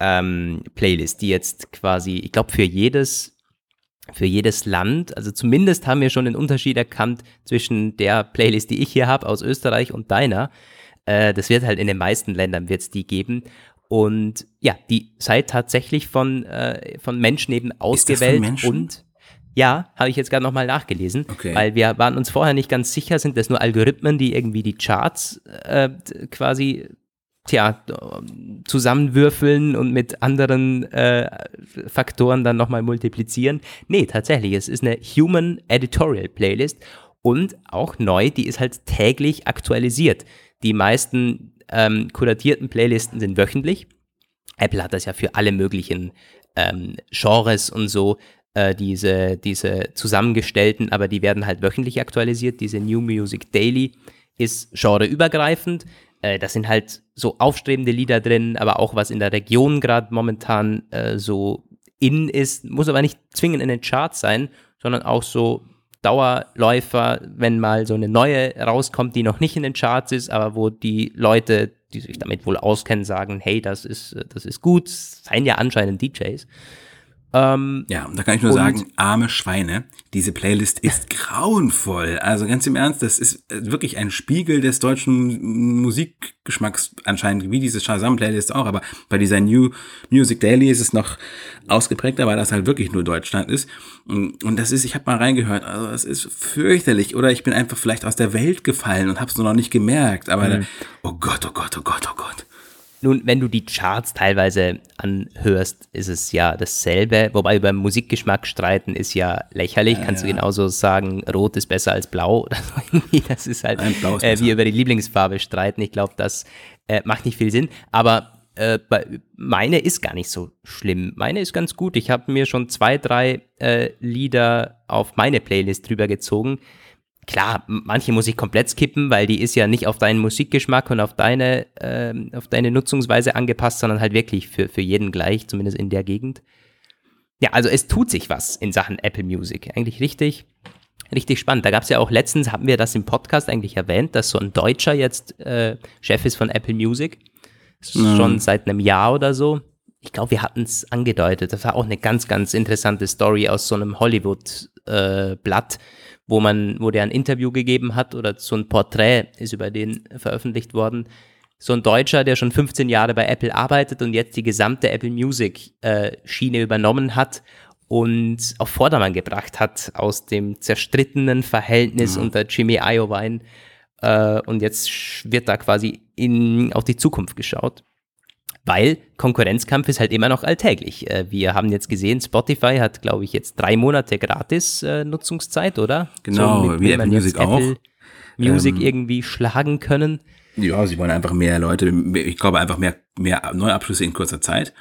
ähm, Playlist, die jetzt quasi, ich glaube, für jedes für jedes Land, also zumindest haben wir schon den Unterschied erkannt zwischen der Playlist, die ich hier habe aus Österreich und deiner. Äh, das wird halt in den meisten Ländern wird es die geben. Und ja, die sei tatsächlich von, äh, von Menschen eben ausgewählt Menschen? und ja, habe ich jetzt gerade nochmal nachgelesen, okay. weil wir waren uns vorher nicht ganz sicher, sind das nur Algorithmen, die irgendwie die Charts äh, quasi tja, zusammenwürfeln und mit anderen äh, Faktoren dann nochmal multiplizieren. Nee, tatsächlich, es ist eine Human Editorial Playlist und auch neu, die ist halt täglich aktualisiert. Die meisten ähm, kuratierten Playlisten sind wöchentlich. Apple hat das ja für alle möglichen ähm, Genres und so, äh, diese, diese zusammengestellten, aber die werden halt wöchentlich aktualisiert. Diese New Music Daily ist genreübergreifend. Äh, das sind halt so aufstrebende Lieder drin, aber auch was in der Region gerade momentan äh, so in ist, muss aber nicht zwingend in den Charts sein, sondern auch so Dauerläufer, wenn mal so eine neue rauskommt, die noch nicht in den Charts ist, aber wo die Leute, die sich damit wohl auskennen, sagen, hey, das ist, das ist gut, seien ja anscheinend DJs. Ähm, ja, da kann ich nur sagen, arme Schweine, diese Playlist ist *laughs* grauenvoll. Also ganz im Ernst, das ist äh, wirklich ein Spiegel des deutschen Musikgeschmacks anscheinend, wie diese Shazam-Playlist auch. Aber bei dieser New Music Daily ist es noch ausgeprägter, weil das halt wirklich nur Deutschland ist. Und das ist, ich habe mal reingehört, also es ist fürchterlich. Oder ich bin einfach vielleicht aus der Welt gefallen und habe es nur noch nicht gemerkt. Aber, mhm. oh Gott, oh Gott, oh Gott, oh Gott. Nun, wenn du die Charts teilweise anhörst, ist es ja dasselbe. Wobei über Musikgeschmack streiten ist ja lächerlich. Ja, Kannst ja. du genauso sagen, Rot ist besser als Blau *laughs* oder so irgendwie. Das ist halt Nein, ist äh, wie über die Lieblingsfarbe streiten. Ich glaube, das äh, macht nicht viel Sinn. Aber äh, meine ist gar nicht so schlimm. Meine ist ganz gut. Ich habe mir schon zwei, drei äh, Lieder auf meine Playlist drüber gezogen klar, manche muss ich komplett skippen, weil die ist ja nicht auf deinen Musikgeschmack und auf deine, äh, auf deine Nutzungsweise angepasst, sondern halt wirklich für, für jeden gleich, zumindest in der Gegend. Ja, also es tut sich was in Sachen Apple Music. Eigentlich richtig, richtig spannend. Da gab es ja auch letztens, haben wir das im Podcast eigentlich erwähnt, dass so ein Deutscher jetzt äh, Chef ist von Apple Music. Mhm. Schon seit einem Jahr oder so. Ich glaube, wir hatten es angedeutet. Das war auch eine ganz, ganz interessante Story aus so einem Hollywood-Blatt. Äh, wo man, wo der ein Interview gegeben hat oder so ein Porträt ist über den veröffentlicht worden. So ein Deutscher, der schon 15 Jahre bei Apple arbeitet und jetzt die gesamte Apple Music äh, Schiene übernommen hat und auf Vordermann gebracht hat aus dem zerstrittenen Verhältnis mhm. unter Jimmy Iovine. Äh, und jetzt wird da quasi in, auf die Zukunft geschaut weil Konkurrenzkampf ist halt immer noch alltäglich. Äh, wir haben jetzt gesehen, Spotify hat, glaube ich, jetzt drei Monate gratis äh, Nutzungszeit, oder? Genau, so, mit, wie Apple Music auch. Apple Music ähm, irgendwie schlagen können. Ja, sie wollen einfach mehr Leute, ich glaube einfach mehr, mehr Neuabschlüsse in kurzer Zeit.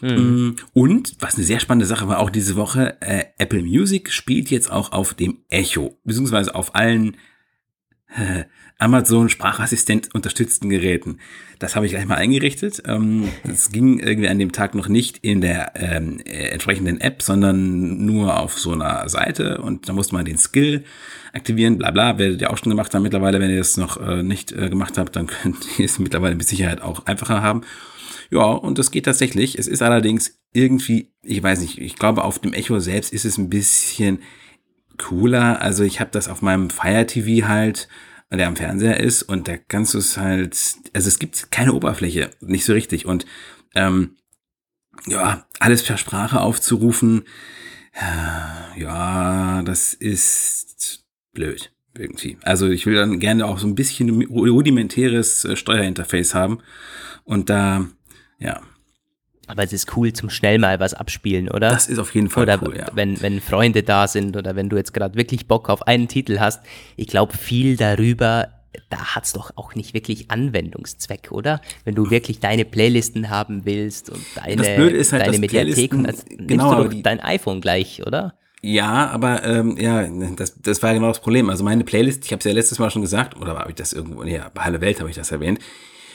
Mhm. Und, was eine sehr spannende Sache war, auch diese Woche, äh, Apple Music spielt jetzt auch auf dem Echo, beziehungsweise auf allen *laughs* Amazon Sprachassistent unterstützten Geräten. Das habe ich gleich mal eingerichtet. Ähm, es ging irgendwie an dem Tag noch nicht in der ähm, äh, entsprechenden App, sondern nur auf so einer Seite und da musste man den Skill aktivieren, bla bla, werdet ihr auch schon gemacht haben mittlerweile. Wenn ihr das noch äh, nicht äh, gemacht habt, dann *laughs* könnt ihr es mittlerweile mit Sicherheit auch einfacher haben. Ja, und das geht tatsächlich. Es ist allerdings irgendwie, ich weiß nicht, ich glaube auf dem Echo selbst ist es ein bisschen cooler. Also ich habe das auf meinem Fire TV halt der am Fernseher ist und da kannst du es halt, also es gibt keine Oberfläche, nicht so richtig und ähm, ja, alles per Sprache aufzurufen, äh, ja, das ist blöd irgendwie. Also ich will dann gerne auch so ein bisschen rudimentäres äh, Steuerinterface haben und da, ja, aber es ist cool zum schnell mal was abspielen, oder? Das ist auf jeden Fall oder cool, ja. Wenn, wenn Freunde da sind oder wenn du jetzt gerade wirklich Bock auf einen Titel hast. Ich glaube, viel darüber, da hat es doch auch nicht wirklich Anwendungszweck, oder? Wenn du wirklich deine Playlisten haben willst und deine, halt, deine Mediatheken, also genau, du doch dein iPhone gleich, oder? Ja, aber ähm, ja, das, das war genau das Problem. Also meine Playlist, ich habe es ja letztes Mal schon gesagt, oder habe ich das irgendwo, ja, bei Halle Welt habe ich das erwähnt.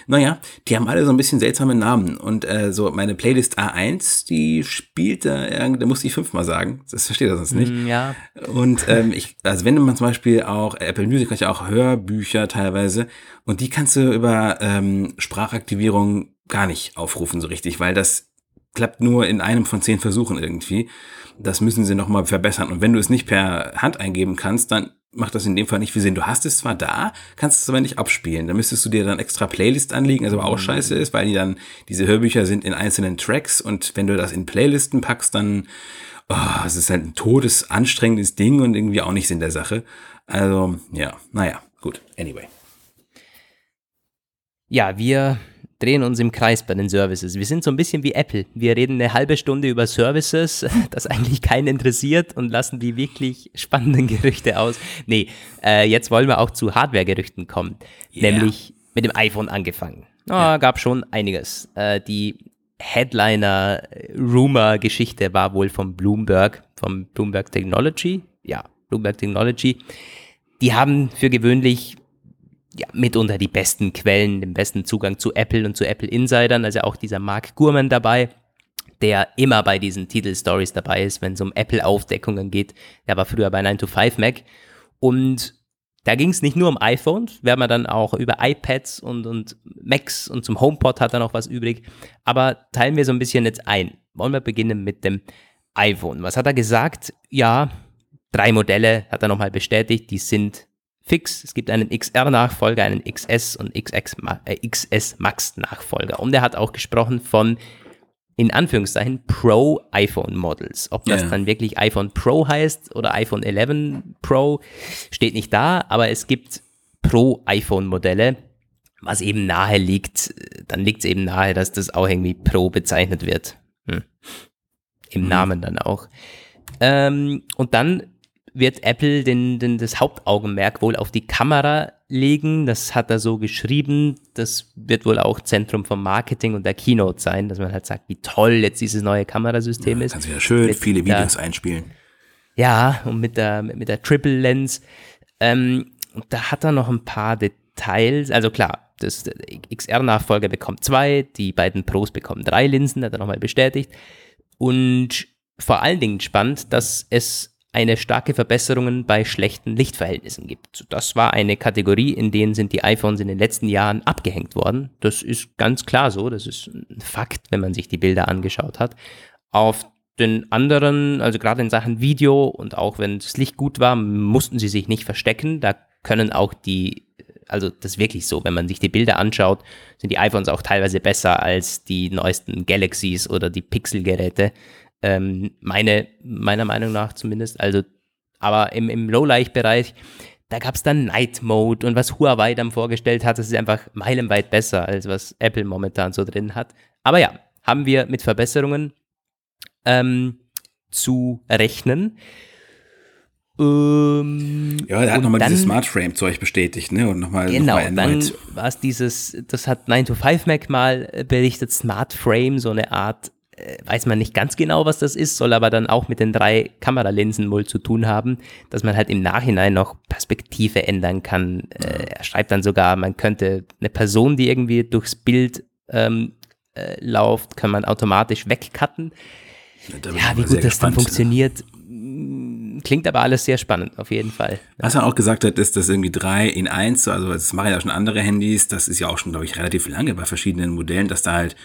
Naja, die haben alle so ein bisschen seltsame Namen. Und äh, so meine Playlist A1, die spielt da, da muss ich fünfmal sagen. Das versteht er sonst nicht. Mm, ja. Und ähm, ich, also wenn man zum Beispiel auch, Apple Music hat ja auch Hörbücher teilweise, und die kannst du über ähm, Sprachaktivierung gar nicht aufrufen so richtig, weil das klappt nur in einem von zehn Versuchen irgendwie. Das müssen sie nochmal verbessern. Und wenn du es nicht per Hand eingeben kannst, dann macht das in dem Fall nicht viel Sinn. Du hast es zwar da, kannst es aber nicht abspielen. Da müsstest du dir dann extra Playlist anlegen, also aber auch mhm. scheiße ist, weil die dann, diese Hörbücher sind in einzelnen Tracks und wenn du das in Playlisten packst, dann, oh, es ist halt ein todesanstrengendes Ding und irgendwie auch nicht Sinn der Sache. Also, ja, naja, gut, anyway. Ja, wir drehen uns im Kreis bei den Services. Wir sind so ein bisschen wie Apple. Wir reden eine halbe Stunde über Services, *laughs* das eigentlich keinen interessiert und lassen die wirklich spannenden Gerüchte aus. Nee, äh, jetzt wollen wir auch zu Hardware-Gerüchten kommen. Yeah. Nämlich mit dem iPhone angefangen. Oh, ja. Gab schon einiges. Äh, die Headliner-Rumor-Geschichte war wohl von Bloomberg, vom Bloomberg Technology. Ja, Bloomberg Technology. Die haben für gewöhnlich ja, mitunter die besten Quellen, den besten Zugang zu Apple und zu Apple Insidern, also auch dieser Mark Gurman dabei, der immer bei diesen Titelstories dabei ist, wenn es um Apple-Aufdeckungen geht. Der war früher bei 9to5Mac und da ging es nicht nur um iPhones, wir dann auch über iPads und, und Macs und zum HomePod hat er noch was übrig. Aber teilen wir so ein bisschen jetzt ein. Wollen wir beginnen mit dem iPhone. Was hat er gesagt? Ja, drei Modelle hat er nochmal bestätigt, die sind fix. Es gibt einen XR-Nachfolger, einen XS und XX, äh, XS Max-Nachfolger. Und er hat auch gesprochen von, in Anführungszeichen, Pro-iPhone-Models. Ob das ja. dann wirklich iPhone Pro heißt oder iPhone 11 Pro, steht nicht da, aber es gibt Pro-iPhone-Modelle, was eben nahe liegt, dann liegt es eben nahe, dass das auch irgendwie Pro bezeichnet wird. Hm. Im mhm. Namen dann auch. Ähm, und dann wird Apple den, den, das Hauptaugenmerk wohl auf die Kamera legen. Das hat er so geschrieben. Das wird wohl auch Zentrum vom Marketing und der Keynote sein, dass man halt sagt, wie toll jetzt dieses neue Kamerasystem ja, ist. Kannst du ja schön mit viele Videos der, einspielen. Ja, und mit der, mit der Triple Lens. Ähm, da hat er noch ein paar Details. Also klar, das XR-Nachfolger bekommt zwei, die beiden Pros bekommen drei Linsen, hat er nochmal bestätigt. Und vor allen Dingen spannend, dass es eine starke Verbesserungen bei schlechten Lichtverhältnissen gibt. Das war eine Kategorie, in denen sind die iPhones in den letzten Jahren abgehängt worden. Das ist ganz klar so, das ist ein Fakt, wenn man sich die Bilder angeschaut hat. Auf den anderen, also gerade in Sachen Video und auch wenn das Licht gut war, mussten sie sich nicht verstecken. Da können auch die, also das ist wirklich so, wenn man sich die Bilder anschaut, sind die iPhones auch teilweise besser als die neuesten Galaxies oder die Pixel-Geräte. Ähm, meine, meiner Meinung nach zumindest. Also, aber im, im Lowlight-Bereich, da gab es dann Night Mode und was Huawei dann vorgestellt hat, das ist einfach meilenweit besser, als was Apple momentan so drin hat. Aber ja, haben wir mit Verbesserungen ähm, zu rechnen. Ähm, ja, er hat nochmal dieses Smart Frame Zeug bestätigt, ne? Und nochmal Genau, noch dann war es dieses, das hat 9 to 5 Mac mal berichtet, Smart Frame, so eine Art äh, weiß man nicht ganz genau, was das ist, soll aber dann auch mit den drei Kameralinsen wohl zu tun haben, dass man halt im Nachhinein noch Perspektive ändern kann. Äh, er schreibt dann sogar, man könnte eine Person, die irgendwie durchs Bild ähm, äh, läuft, kann man automatisch wegcutten. Ja, ja wie gut das dann funktioniert, mm, klingt aber alles sehr spannend, auf jeden Fall. Was er auch gesagt hat, ist, dass irgendwie drei in eins, also das machen ja schon andere Handys, das ist ja auch schon, glaube ich, relativ lange bei verschiedenen Modellen, dass da halt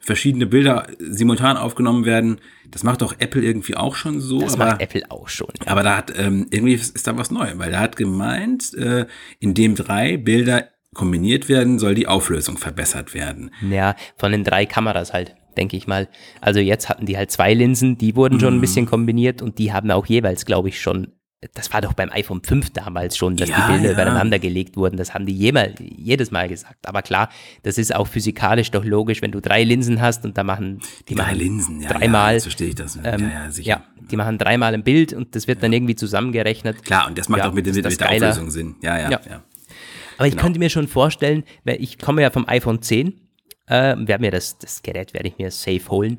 verschiedene Bilder simultan aufgenommen werden. Das macht doch Apple irgendwie auch schon so. Das aber, macht Apple auch schon. Aber da hat ähm, irgendwie ist da was neu, weil er hat gemeint, äh, indem drei Bilder kombiniert werden, soll die Auflösung verbessert werden. Ja, von den drei Kameras halt, denke ich mal. Also jetzt hatten die halt zwei Linsen, die wurden schon ein mhm. bisschen kombiniert und die haben auch jeweils, glaube ich, schon das war doch beim iPhone 5 damals schon, dass ja, die Bilder ja. übereinander gelegt wurden. Das haben die jemals, jedes Mal gesagt. Aber klar, das ist auch physikalisch doch logisch, wenn du drei Linsen hast und da machen die, die drei Linsen, ja, dreimal. Ja, verstehe ich das. Ähm, ja, die machen dreimal ein Bild und das wird dann irgendwie zusammengerechnet. Klar, und das macht auch mit, mit, mit der Auflösung Sinn. Ja, ja, ja. Aber ich genau. könnte mir schon vorstellen, ich komme ja vom iPhone 10, äh, werde mir das, das Gerät werde ich mir safe holen.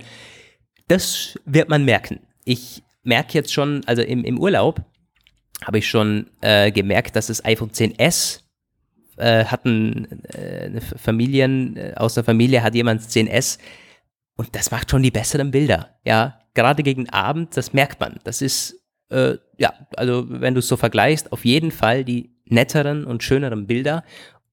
Das wird man merken. Ich merke jetzt schon, also im, im Urlaub, habe ich schon äh, gemerkt, dass das iPhone 10s äh, hatten äh, Familien, äh, aus der Familie hat jemand 10s und das macht schon die besseren Bilder. Ja, gerade gegen Abend, das merkt man. Das ist, äh, ja, also wenn du es so vergleichst, auf jeden Fall die netteren und schöneren Bilder.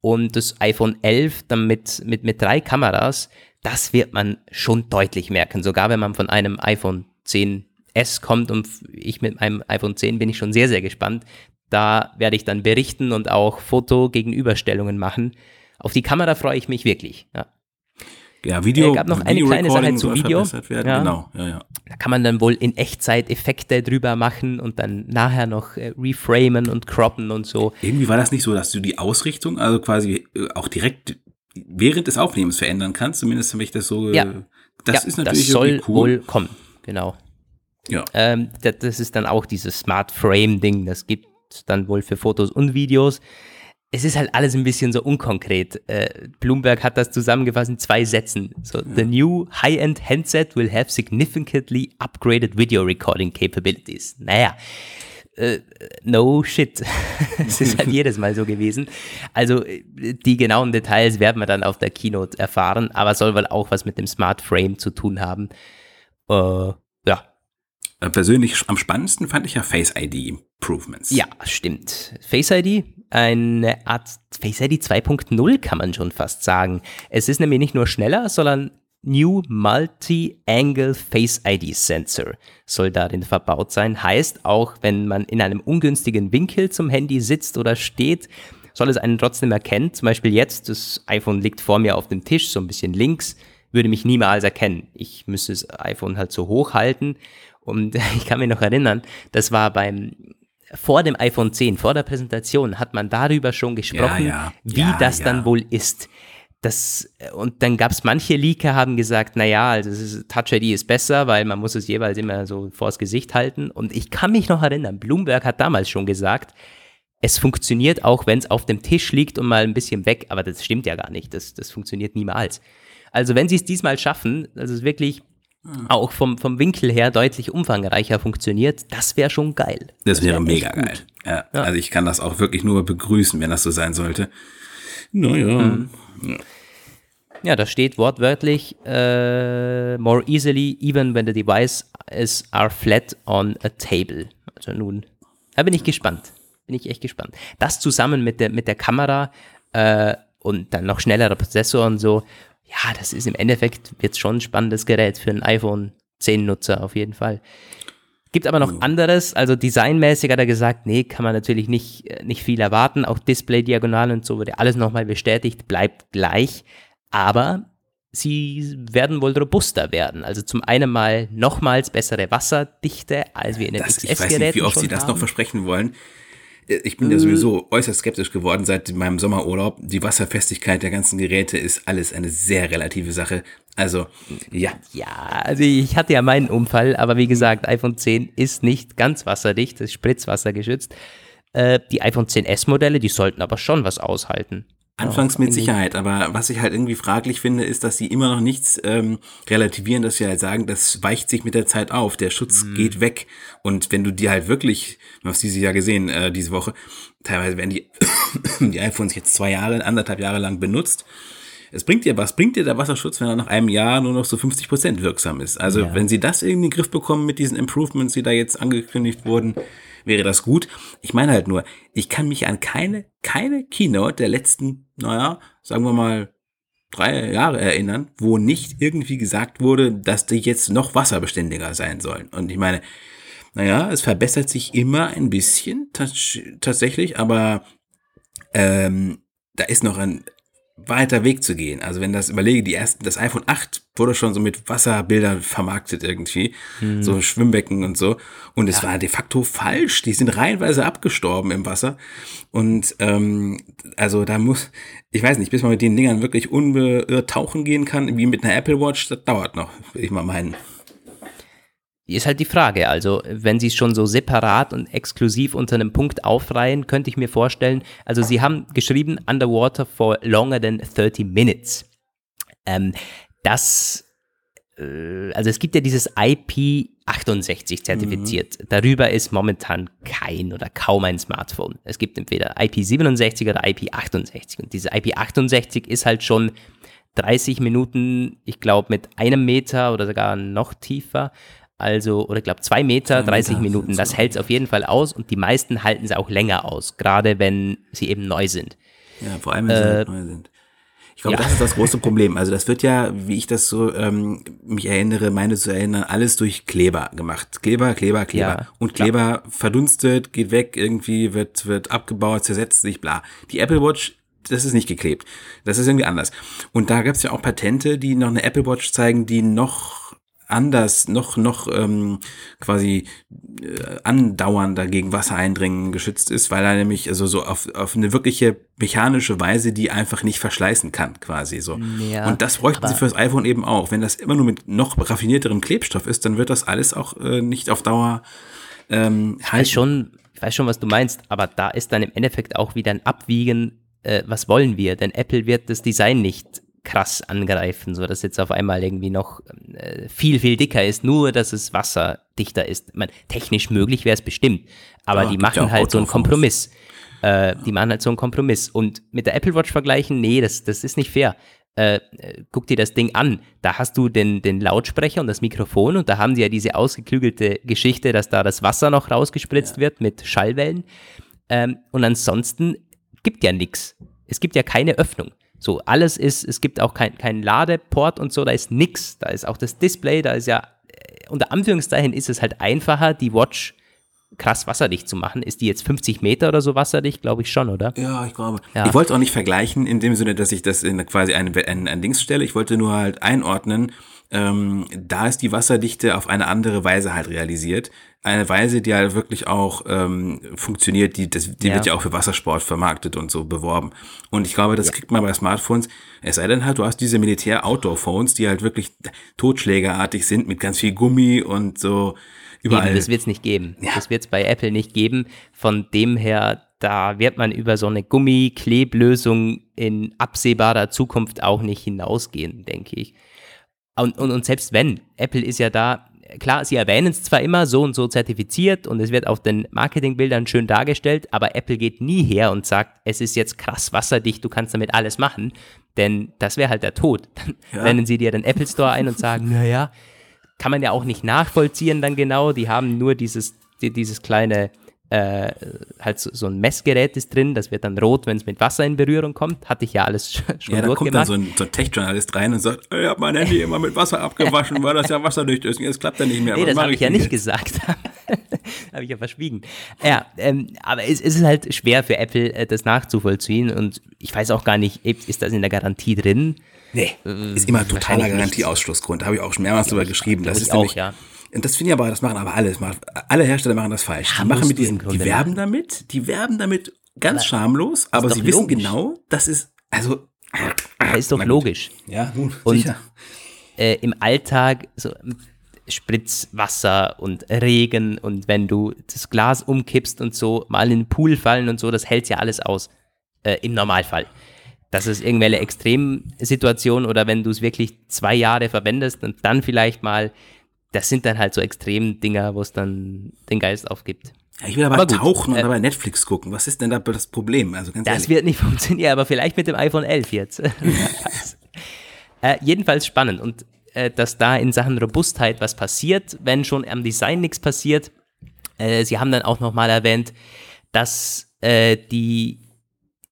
Und das iPhone 11 dann mit, mit, mit drei Kameras, das wird man schon deutlich merken. Sogar wenn man von einem iPhone 10 S kommt und ich mit meinem iPhone 10 bin ich schon sehr, sehr gespannt. Da werde ich dann berichten und auch Foto-Gegenüberstellungen machen. Auf die Kamera freue ich mich wirklich. Ja. Ja, Video. Es gab noch eine kleine Sache zu Video. Ja. Genau, ja, ja. Da kann man dann wohl in Echtzeit Effekte drüber machen und dann nachher noch äh, reframen und croppen und so. Irgendwie war das nicht so, dass du die Ausrichtung, also quasi äh, auch direkt während des Aufnehmens verändern kannst. Zumindest habe ich das so. Ja. Das ist natürlich das soll cool. wohl kommen. Genau. Ja. Ähm, das, das ist dann auch dieses Smart Frame-Ding, das gibt dann wohl für Fotos und Videos. Es ist halt alles ein bisschen so unkonkret. Äh, Bloomberg hat das zusammengefasst in zwei Sätzen. So, ja. the new high-end handset will have significantly upgraded video recording capabilities. Naja, äh, no shit. *laughs* es ist halt *laughs* jedes Mal so gewesen. Also die genauen Details werden wir dann auf der Keynote erfahren, aber soll wohl auch was mit dem Smart Frame zu tun haben. Äh, ja, persönlich am spannendsten fand ich ja Face ID Improvements. Ja, stimmt. Face ID, eine Art Face ID 2.0 kann man schon fast sagen. Es ist nämlich nicht nur schneller, sondern New Multi-Angle Face ID Sensor soll darin verbaut sein. Heißt, auch wenn man in einem ungünstigen Winkel zum Handy sitzt oder steht, soll es einen trotzdem erkennen. Zum Beispiel jetzt, das iPhone liegt vor mir auf dem Tisch, so ein bisschen links, würde mich niemals erkennen. Ich müsste das iPhone halt so hoch halten und *laughs* ich kann mich noch erinnern, das war beim vor dem iPhone 10, vor der Präsentation, hat man darüber schon gesprochen, ja, ja. wie ja, das dann wohl ist. Das, und dann gab es manche Leaker, haben gesagt, naja, also ist, Touch ID ist besser, weil man muss es jeweils immer so vors Gesicht halten. Und ich kann mich noch erinnern, Bloomberg hat damals schon gesagt, es funktioniert auch, wenn es auf dem Tisch liegt und mal ein bisschen weg, aber das stimmt ja gar nicht, das, das funktioniert niemals. Also wenn sie es diesmal schaffen, es wirklich auch vom, vom Winkel her deutlich umfangreicher funktioniert, das wäre schon geil. Das, das wäre wär mega geil. Ja, ja, Also ich kann das auch wirklich nur begrüßen, wenn das so sein sollte. Naja. Mhm. Ja. ja, da steht wortwörtlich, uh, more easily, even when the device is are flat on a table. Also nun, da bin ich gespannt. Bin ich echt gespannt. Das zusammen mit der, mit der Kamera äh, und dann noch schnellerer Prozessor und so ja, das ist im Endeffekt jetzt schon ein spannendes Gerät für einen iPhone 10 Nutzer auf jeden Fall. Gibt aber noch anderes, also designmäßig hat er gesagt, nee, kann man natürlich nicht, äh, nicht viel erwarten. Auch Display-Diagonal und so wurde alles nochmal bestätigt, bleibt gleich. Aber sie werden wohl robuster werden. Also zum einen mal nochmals bessere Wasserdichte, als wir in den XS-Geräten Ich weiß nicht, wie oft sie das noch versprechen wollen. Äh, ich bin ja sowieso äußerst skeptisch geworden seit meinem Sommerurlaub. Die Wasserfestigkeit der ganzen Geräte ist alles eine sehr relative Sache. Also, ja. Ja, also ich hatte ja meinen Unfall, aber wie gesagt, iPhone 10 ist nicht ganz wasserdicht, ist spritzwassergeschützt. Äh, die iPhone 10s Modelle, die sollten aber schon was aushalten. Anfangs mit Sicherheit, aber was ich halt irgendwie fraglich finde, ist, dass sie immer noch nichts ähm, relativieren, dass sie halt sagen, das weicht sich mit der Zeit auf, der Schutz mhm. geht weg. Und wenn du die halt wirklich, du hast diese ja gesehen, äh, diese Woche, teilweise werden die, *coughs* die iPhones jetzt zwei Jahre, anderthalb Jahre lang benutzt. Es bringt dir, was bringt dir der Wasserschutz, wenn er nach einem Jahr nur noch so 50 Prozent wirksam ist? Also, ja. wenn sie das irgendwie in den Griff bekommen mit diesen Improvements, die da jetzt angekündigt wurden, wäre das gut. Ich meine halt nur, ich kann mich an keine, keine Keynote der letzten, naja, sagen wir mal, drei Jahre erinnern, wo nicht irgendwie gesagt wurde, dass die jetzt noch wasserbeständiger sein sollen. Und ich meine, naja, es verbessert sich immer ein bisschen tatsächlich, aber ähm, da ist noch ein weiter Weg zu gehen. Also wenn das überlege, die ersten, das iPhone 8 wurde schon so mit Wasserbildern vermarktet irgendwie, mhm. so Schwimmbecken und so. Und es ja. war de facto falsch. Die sind reihenweise abgestorben im Wasser. Und ähm, also da muss, ich weiß nicht, bis man mit den Dingern wirklich unbeirrt tauchen gehen kann, wie mit einer Apple Watch, das dauert noch, würde ich mal meinen ist halt die Frage. Also, wenn sie es schon so separat und exklusiv unter einem Punkt aufreihen, könnte ich mir vorstellen, also sie haben geschrieben, underwater for longer than 30 minutes. Ähm, das, äh, also es gibt ja dieses IP68 zertifiziert. Mhm. Darüber ist momentan kein oder kaum ein Smartphone. Es gibt entweder IP67 oder IP68. Und diese IP68 ist halt schon 30 Minuten, ich glaube, mit einem Meter oder sogar noch tiefer also, oder ich glaube, zwei Meter, 30 Meter Minuten. Das hält es auf jeden Fall aus und die meisten halten sie auch länger aus, gerade wenn sie eben neu sind. Ja, vor allem, wenn sie halt äh, neu sind. Ich glaube, ja. das ist das große *laughs* Problem. Also das wird ja, wie ich das so ähm, mich erinnere, meine zu erinnern, alles durch Kleber gemacht. Kleber, Kleber, Kleber. Ja, und Kleber ja. verdunstet, geht weg, irgendwie wird, wird abgebaut, zersetzt sich, bla. Die Apple Watch das ist nicht geklebt. Das ist irgendwie anders. Und da gab es ja auch Patente, die noch eine Apple Watch zeigen, die noch anders, noch, noch ähm, quasi äh, andauernder gegen Wasser eindringen geschützt ist, weil er nämlich also so auf, auf eine wirkliche mechanische Weise die einfach nicht verschleißen kann, quasi so. Ja, und das bräuchten sie fürs iPhone eben auch. Wenn das immer nur mit noch raffinierterem Klebstoff ist, dann wird das alles auch äh, nicht auf Dauer ähm, halten. Ich weiß schon, ich weiß schon, was du meinst, aber da ist dann im Endeffekt auch wieder ein Abwiegen, äh, was wollen wir? Denn Apple wird das Design nicht krass angreifen, so dass jetzt auf einmal irgendwie noch äh, viel, viel dicker ist, nur dass es wasserdichter ist. Man, technisch möglich wäre es bestimmt, aber ja, die machen halt so einen Kompromiss. Äh, die machen halt so einen Kompromiss. Und mit der Apple Watch vergleichen, nee, das, das ist nicht fair. Äh, guck dir das Ding an. Da hast du den, den Lautsprecher und das Mikrofon und da haben sie ja diese ausgeklügelte Geschichte, dass da das Wasser noch rausgespritzt ja. wird mit Schallwellen. Ähm, und ansonsten gibt ja nichts. Es gibt ja keine Öffnung. So, alles ist, es gibt auch keinen kein Ladeport und so, da ist nix. Da ist auch das Display, da ist ja, äh, unter Anführungszeichen ist es halt einfacher, die Watch krass wasserdicht zu machen. Ist die jetzt 50 Meter oder so wasserdicht? Glaube ich schon, oder? Ja, ich glaube. Ja. Ich wollte es auch nicht vergleichen in dem Sinne, dass ich das in quasi ein, ein, ein Dings stelle. Ich wollte nur halt einordnen, ähm, da ist die Wasserdichte auf eine andere Weise halt realisiert. Eine Weise, die halt wirklich auch ähm, funktioniert, die, das, die ja. wird ja auch für Wassersport vermarktet und so beworben. Und ich glaube, das ja. kriegt man bei Smartphones, es sei denn halt, du hast diese Militär-Outdoor-Phones, die halt wirklich totschlägerartig sind mit ganz viel Gummi und so überall. Eben, das wird es nicht geben. Ja. Das wird es bei Apple nicht geben. Von dem her, da wird man über so eine Gummikleblösung in absehbarer Zukunft auch nicht hinausgehen, denke ich. Und, und, und selbst wenn, Apple ist ja da, klar, sie erwähnen es zwar immer so und so zertifiziert und es wird auf den Marketingbildern schön dargestellt, aber Apple geht nie her und sagt, es ist jetzt krass wasserdicht, du kannst damit alles machen, denn das wäre halt der Tod. *laughs* Dann ja. rennen sie dir den Apple Store ein und sagen, *laughs* naja, kann man ja auch nicht nachvollziehen dann genau, die haben nur dieses, dieses kleine äh, halt so, so, ein Messgerät ist drin, das wird dann rot, wenn es mit Wasser in Berührung kommt. Hatte ich ja alles *laughs* schon Ja, da kommt dann so ein, so ein Tech-Journalist rein und sagt, ich habe mein Handy immer mit Wasser abgewaschen, *laughs* weil das ja wasserdicht ist. Jetzt klappt er nicht mehr. Nee, das habe ich ja nicht jetzt? gesagt. *laughs* habe ich ja verschwiegen. Ja, ähm, aber es, es, ist halt schwer für Apple, äh, das nachzuvollziehen und ich weiß auch gar nicht, ist das in der Garantie drin? Nee, äh, ist immer totaler Garantieausschlussgrund. Da habe ich auch schon mehrmals drüber geschrieben. Das ist auch, nämlich, ja. Und das finde ich aber, das machen aber alle. Alle Hersteller machen das falsch. Ja, die machen mit diesen, die werben damit, die werben damit ganz schamlos, aber sie wissen logisch. genau, das ist, also. Das ist doch logisch. Ja, nun, und, sicher. Äh, Im Alltag, so Spritzwasser und Regen und wenn du das Glas umkippst und so, mal in den Pool fallen und so, das hält ja alles aus. Äh, Im Normalfall. dass es irgendwelche Extremsituationen oder wenn du es wirklich zwei Jahre verwendest und dann vielleicht mal, das sind dann halt so Extrem-Dinger, wo es dann den Geist aufgibt. Ja, ich will aber, Aber gut, tauchen und äh, dabei Netflix gucken. Was ist denn da das Problem? Also ganz Das ehrlich. wird nicht *laughs* funktionieren, aber vielleicht mit dem iPhone 11 jetzt. *laughs* *laughs* Äh, jedenfalls spannend und äh, dass da in Sachen Robustheit was passiert, wenn schon am Design nichts passiert. Äh, Sie haben dann auch nochmal erwähnt, dass äh, die,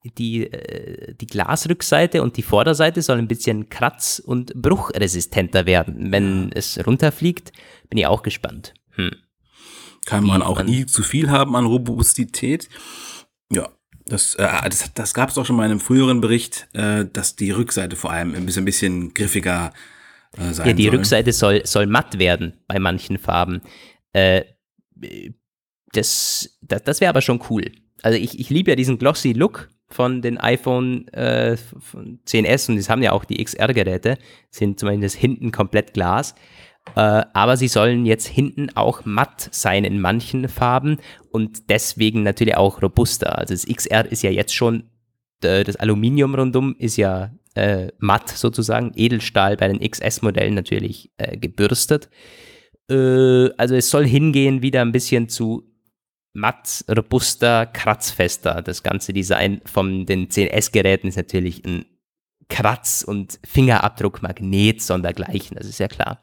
die, äh, die Glasrückseite und die Vorderseite soll ein bisschen kratz- und bruchresistenter werden. Wenn es runterfliegt, bin ich auch gespannt. Hm. Kann man auch man- nie zu viel haben an Robustität. Ja, das, äh, das, das gab es auch schon mal in einem früheren Bericht, äh, dass die Rückseite vor allem ein bisschen, ein bisschen griffiger äh, sein Ja, die soll. Rückseite soll, soll matt werden bei manchen Farben. Äh, das das, das wäre aber schon cool. Also ich, ich liebe ja diesen glossy Look von den iPhone äh, von 10s und das haben ja auch die XR-Geräte, sind zumindest hinten komplett Glas. Äh, aber sie sollen jetzt hinten auch matt sein in manchen Farben und deswegen natürlich auch robuster. Also das XR ist ja jetzt schon, äh, das Aluminium rundum ist ja äh, matt sozusagen, Edelstahl bei den XS-Modellen natürlich äh, gebürstet. Äh, also es soll hingehen wieder ein bisschen zu matt, robuster, kratzfester. Das ganze Design von den 10S-Geräten ist natürlich ein Kratz- und Fingerabdruckmagnet sondergleichen, das ist ja klar.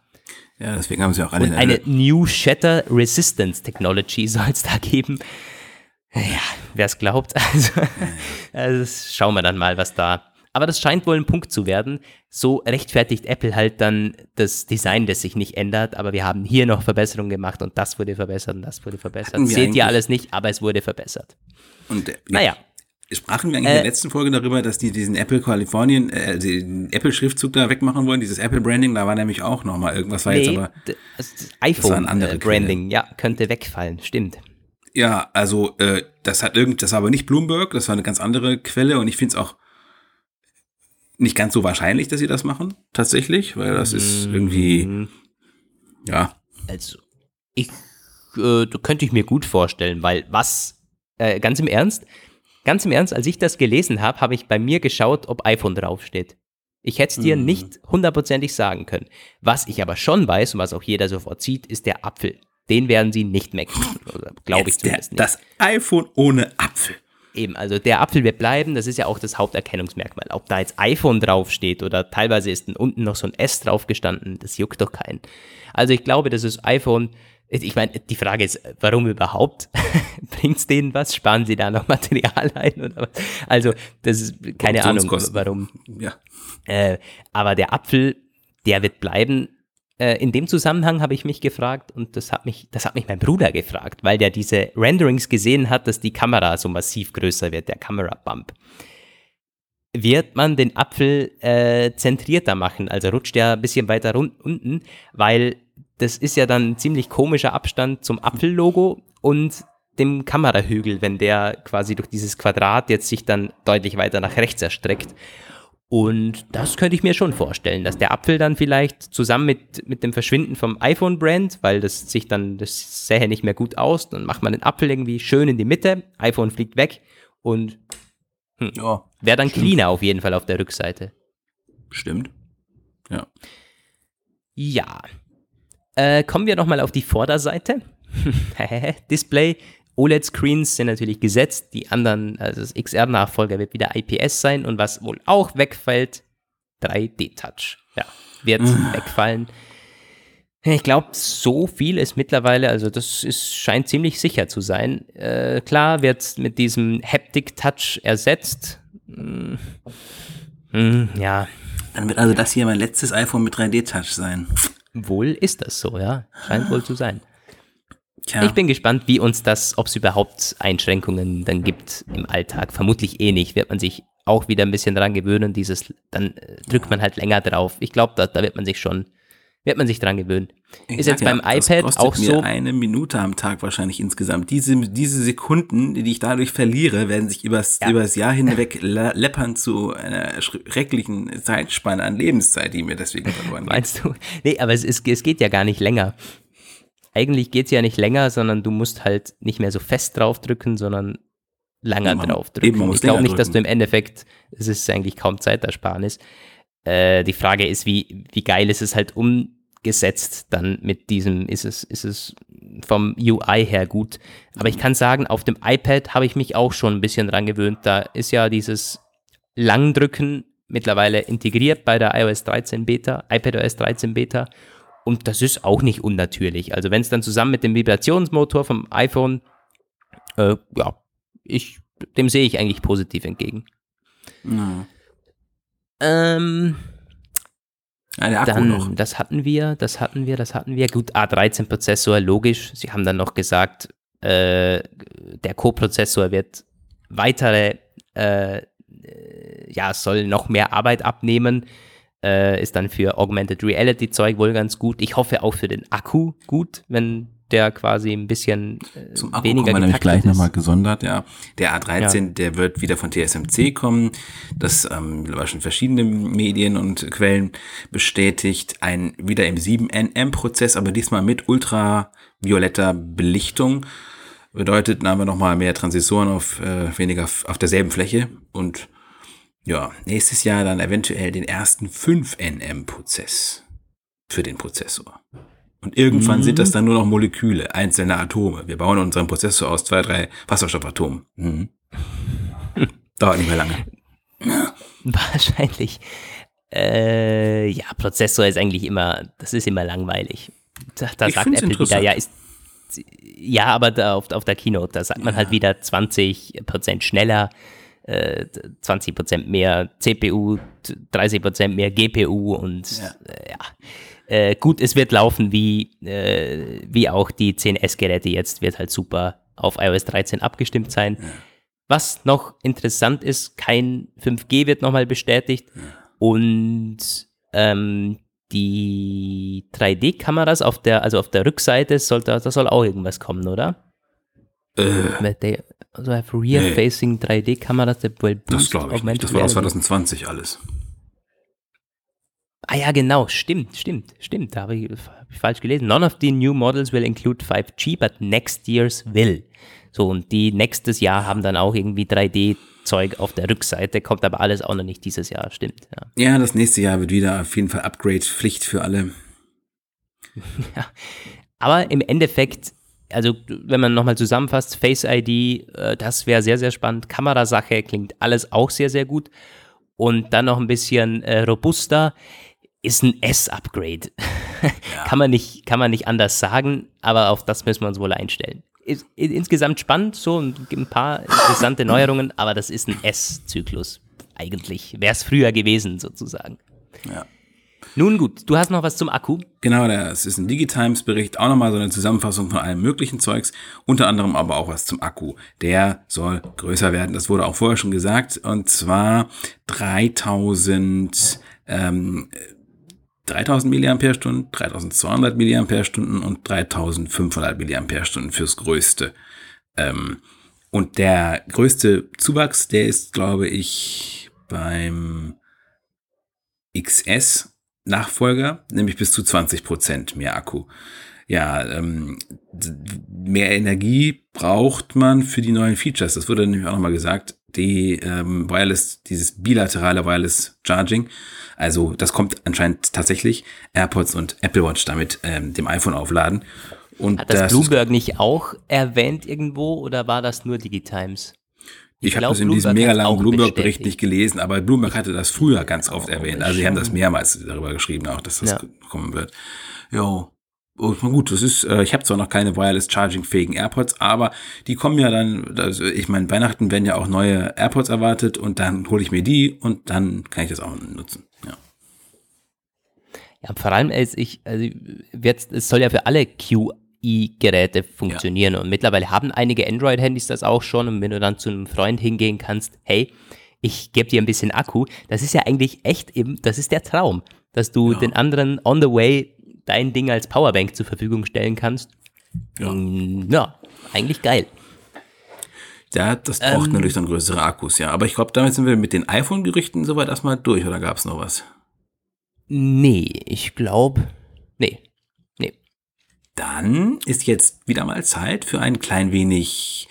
Ja, deswegen haben sie auch alle Und eine New Shatter Resistance Technology *laughs* soll es da geben. Ja, wer es glaubt. *laughs* Also, also schauen wir dann mal, was da. Aber das scheint wohl ein Punkt zu werden. So rechtfertigt Apple halt dann das Design, das sich nicht ändert. Aber wir haben hier noch Verbesserungen gemacht und das wurde verbessert und das wurde verbessert. Seht ihr alles nicht, aber es wurde verbessert. Und, äh, Naja, Sprachen wir eigentlich in der Äh, letzten Folge darüber, dass die diesen Apple Kalifornien, äh, den Apple-Schriftzug da wegmachen wollen, dieses Apple-Branding, da war nämlich auch nochmal irgendwas, war jetzt nee, aber, d- das das war eine andere iPhone-Branding, ja, könnte wegfallen, stimmt. ja, also, äh, das hat irgend, das war aber nicht Bloomberg, das war eine ganz andere Quelle und ich finde es auch nicht ganz so wahrscheinlich, dass sie das machen, tatsächlich, weil das ist irgendwie, Mhm. ja, Also, ich, äh, könnte ich mir gut vorstellen, weil was, äh, ganz im Ernst, ganz im Ernst, als ich das gelesen habe, habe ich bei mir geschaut, ob iPhone draufsteht. Ich hätte es dir Mhm. nicht hundertprozentig sagen können. Was ich aber schon weiß und was auch jeder sofort sieht, ist der Apfel. Den werden sie nicht mecken. Glaube ich Jetzt der, zumindest nicht. das iPhone ohne Apfel. Eben, also der Apfel wird bleiben, das ist ja auch das Haupterkennungsmerkmal. Ob da jetzt iPhone draufsteht oder teilweise ist unten noch so ein S draufgestanden, das juckt doch keinen. Also ich glaube, das ist iPhone. Ich meine, die Frage ist, warum überhaupt? *laughs* Bringt es denen was? Sparen sie da noch *laughs* Material ein? Oder was? Also, das ist keine Ahnung, warum. Ja. Äh, aber der Apfel, der wird bleiben. Äh, in dem Zusammenhang habe ich mich gefragt und das hat mich, das hat mich mein Bruder gefragt, weil der diese Renderings gesehen hat, dass die Kamera so massiv größer wird, der Kamerabump. Wird man den Apfel äh, zentrierter machen, also rutscht der ein bisschen weiter unten, weil das ist ja dann ein ziemlich komischer Abstand zum Apfellogo und dem Kamerahügel, wenn der quasi durch dieses Quadrat jetzt sich dann deutlich weiter nach rechts erstreckt. Und das könnte ich mir schon vorstellen, dass der Apfel dann vielleicht zusammen mit, mit dem Verschwinden vom iPhone-Brand, weil das sich dann, das sähe nicht mehr gut aus, dann macht man den Apfel irgendwie schön in die Mitte, iPhone fliegt weg und Ja, wäre dann cleaner auf jeden Fall auf der Rückseite. stimmt. Ja. Ja. Äh, kommen wir nochmal auf die Vorderseite. *laughs* Display. OLED-Screens sind natürlich gesetzt. Die anderen, also das XR-Nachfolger wird wieder IPS sein. Und was wohl auch wegfällt, 3D-Touch. Ja, wird wegfallen. Ich glaube, so viel ist mittlerweile, also das ist, scheint ziemlich sicher zu sein. Äh, klar wird mit diesem Haptic-Touch ersetzt. Hm, hm, ja, Dann wird also das hier mein letztes iPhone mit 3D-Touch sein. wohl ist das so, ja. Scheint wohl zu sein. Tja, Ich bin gespannt, wie uns das, ob es überhaupt Einschränkungen dann gibt im Alltag. Vermutlich eh nicht. Wird man sich auch wieder ein bisschen dran gewöhnen. Dieses, dann äh, drückt man halt länger drauf. Ich glaube, da, da wird man sich schon, wird man sich dran gewöhnen. ich Ist jetzt ja, beim iPad auch mir so. eine Minute am Tag wahrscheinlich insgesamt. Diese, diese Sekunden, die ich dadurch verliere, werden sich übers, Ja. übers Jahr hinweg läppern zu einer schrecklichen Zeitspanne an Lebenszeit, die mir deswegen verloren *laughs* geht. Meinst du? Nee, aber es, ist, es geht ja gar nicht länger. Eigentlich geht es ja nicht länger, sondern du musst halt nicht mehr so fest draufdrücken, sondern länger Man- drauf eben, drücken. man muss Ich glaube nicht, dass du im Endeffekt, es ist eigentlich kaum Zeitersparnis. Äh, die Frage ist, wie, wie geil ist es halt umgesetzt dann mit diesem, ist es, ist es vom UI her gut. Aber ich kann sagen, auf dem iPad habe ich mich auch schon ein bisschen dran gewöhnt. Da ist ja dieses Langdrücken mittlerweile integriert bei der iOS 13 Beta, iPadOS 13 Beta. Und das ist auch nicht unnatürlich. Also wenn es dann zusammen mit dem Vibrationsmotor vom iPhone, äh, ja, ich, dem sehe ich eigentlich positiv entgegen. Ja. Ähm, der Akku dann, noch. das hatten wir, das hatten wir, das hatten wir. Gut, A13-Prozessor, logisch. Sie haben dann noch gesagt, äh, der Co-Prozessor wird weitere, äh, äh, ja, soll noch mehr Arbeit abnehmen. Äh, ist dann für Augmented Reality Zeug wohl ganz gut. Ich hoffe auch für den Akku gut, wenn der quasi ein bisschen äh, Zum Akku weniger kommen wir nämlich gleich nochmal gesondert, ja. Der A13, der wird wieder von TSMC kommen. Das ähm, war schon verschiedene Medien und Quellen bestätigt. Ein wieder im 7nm-Prozess, aber diesmal mit ultravioletter Belichtung. Bedeutet, da haben wir nochmal mehr Transistoren auf äh, weniger auf derselben Fläche und ja, nächstes Jahr dann eventuell den ersten 5nm-Prozess für den Prozessor. Und irgendwann sind das dann nur noch Moleküle, einzelne Atome. Wir bauen unseren Prozessor aus zwei, drei Wasserstoffatomen. Mhm. *laughs* Dauert nicht mehr lange. *laughs* Wahrscheinlich. Äh, ja, Prozessor ist eigentlich immer, das ist immer langweilig. Da, da sagt Apple wieder, ja, ist, ja, aber da auf, auf der Keynote, da sagt man halt wieder 20% schneller, äh, 20% mehr CPU, 30% mehr GPU und Ja. äh, ja. Äh, gut, es wird laufen wie, äh, wie auch die 10S-Geräte jetzt, wird halt super auf iOS 13 abgestimmt sein. Was noch interessant ist, kein 5G wird nochmal bestätigt und ähm, die 3D-Kameras auf der, also auf der Rückseite soll da, da soll auch irgendwas kommen, oder? Äh, Weil they also have rear-facing 3D-Kameras that will das boost glaube ich nicht. Das war aus reality. 2020 alles. Ah ja, genau, stimmt, stimmt, stimmt. Da habe ich, hab ich falsch gelesen. None of the new models will include 5G, but next year's will. So, und die nächstes Jahr haben dann auch irgendwie 3D-Zeug auf der Rückseite, kommt aber alles auch noch nicht dieses Jahr, stimmt. Ja. Ja, das nächste Jahr wird wieder auf jeden Fall Upgrade-Pflicht für alle. *laughs* Aber im Endeffekt, also wenn man nochmal zusammenfasst, Face ID, äh, das wäre sehr, sehr spannend. Kamerasache klingt alles auch sehr, sehr gut. Und dann noch ein bisschen äh, robuster ist ein S-Upgrade. *laughs* kann, man nicht, kann man nicht anders sagen, aber auf das müssen wir uns wohl einstellen. Ist, in- insgesamt spannend, so ein paar interessante *laughs* Neuerungen, aber das ist ein S-Zyklus. Eigentlich wäre es früher gewesen, sozusagen. Ja. Nun gut, du hast noch was zum Akku. Genau, das ist ein Digitimes-Bericht, auch nochmal so eine Zusammenfassung von allem möglichen Zeugs, unter anderem aber auch was zum Akku. Der soll größer werden, das wurde auch vorher schon gesagt, und zwar 3000, ähm, 3000 Milliampere-Stunden, 3200 Milliampere-Stunden und 3500 Milliampere-Stunden fürs Größte. Ähm, und der größte Zuwachs, der ist, glaube ich, beim XS Nachfolger, nämlich bis zu 20 Prozent mehr Akku. Ja, ähm, mehr Energie braucht man für die neuen Features. Das wurde nämlich auch nochmal gesagt. Die ähm, Wireless, dieses bilaterale Wireless Charging. Also das kommt anscheinend tatsächlich. AirPods und Apple Watch damit ähm, dem iPhone aufladen. Und Hat das, das Bloomberg nicht auch erwähnt irgendwo oder war das nur Digitimes? Ich habe glaub, das in diesem mega langen Bloomberg-Bericht nicht gelesen, aber Bloomberg hatte das früher ganz oft erwähnt. Also sie haben das mehrmals darüber geschrieben, auch dass das Ja. kommen wird. Jo. Oh, gut, das ist, äh, ich habe zwar noch keine wireless charging fähigen AirPods, aber die kommen ja dann, also ich meine, Weihnachten werden ja auch neue AirPods erwartet und dann hole ich mir die und dann kann ich das auch nutzen. Ja. Ja, vor allem, als ich, also jetzt, es soll ja für alle QI-Geräte funktionieren und mittlerweile haben einige Android-Handys das auch schon und wenn du dann zu einem Freund hingehen kannst, hey, ich gebe dir ein bisschen Akku, das ist ja eigentlich echt eben, das ist der Traum, dass du Ja. den anderen on the way dein Ding als Powerbank zur Verfügung stellen kannst. Ja. Mm, ja eigentlich geil. Ja, das braucht Ähm. natürlich dann größere Akkus, ja. Aber ich glaube, damit sind wir mit den iPhone-Gerüchten soweit erstmal durch, oder gab es noch was? Nee, ich glaube. Dann ist jetzt wieder mal Zeit für ein klein wenig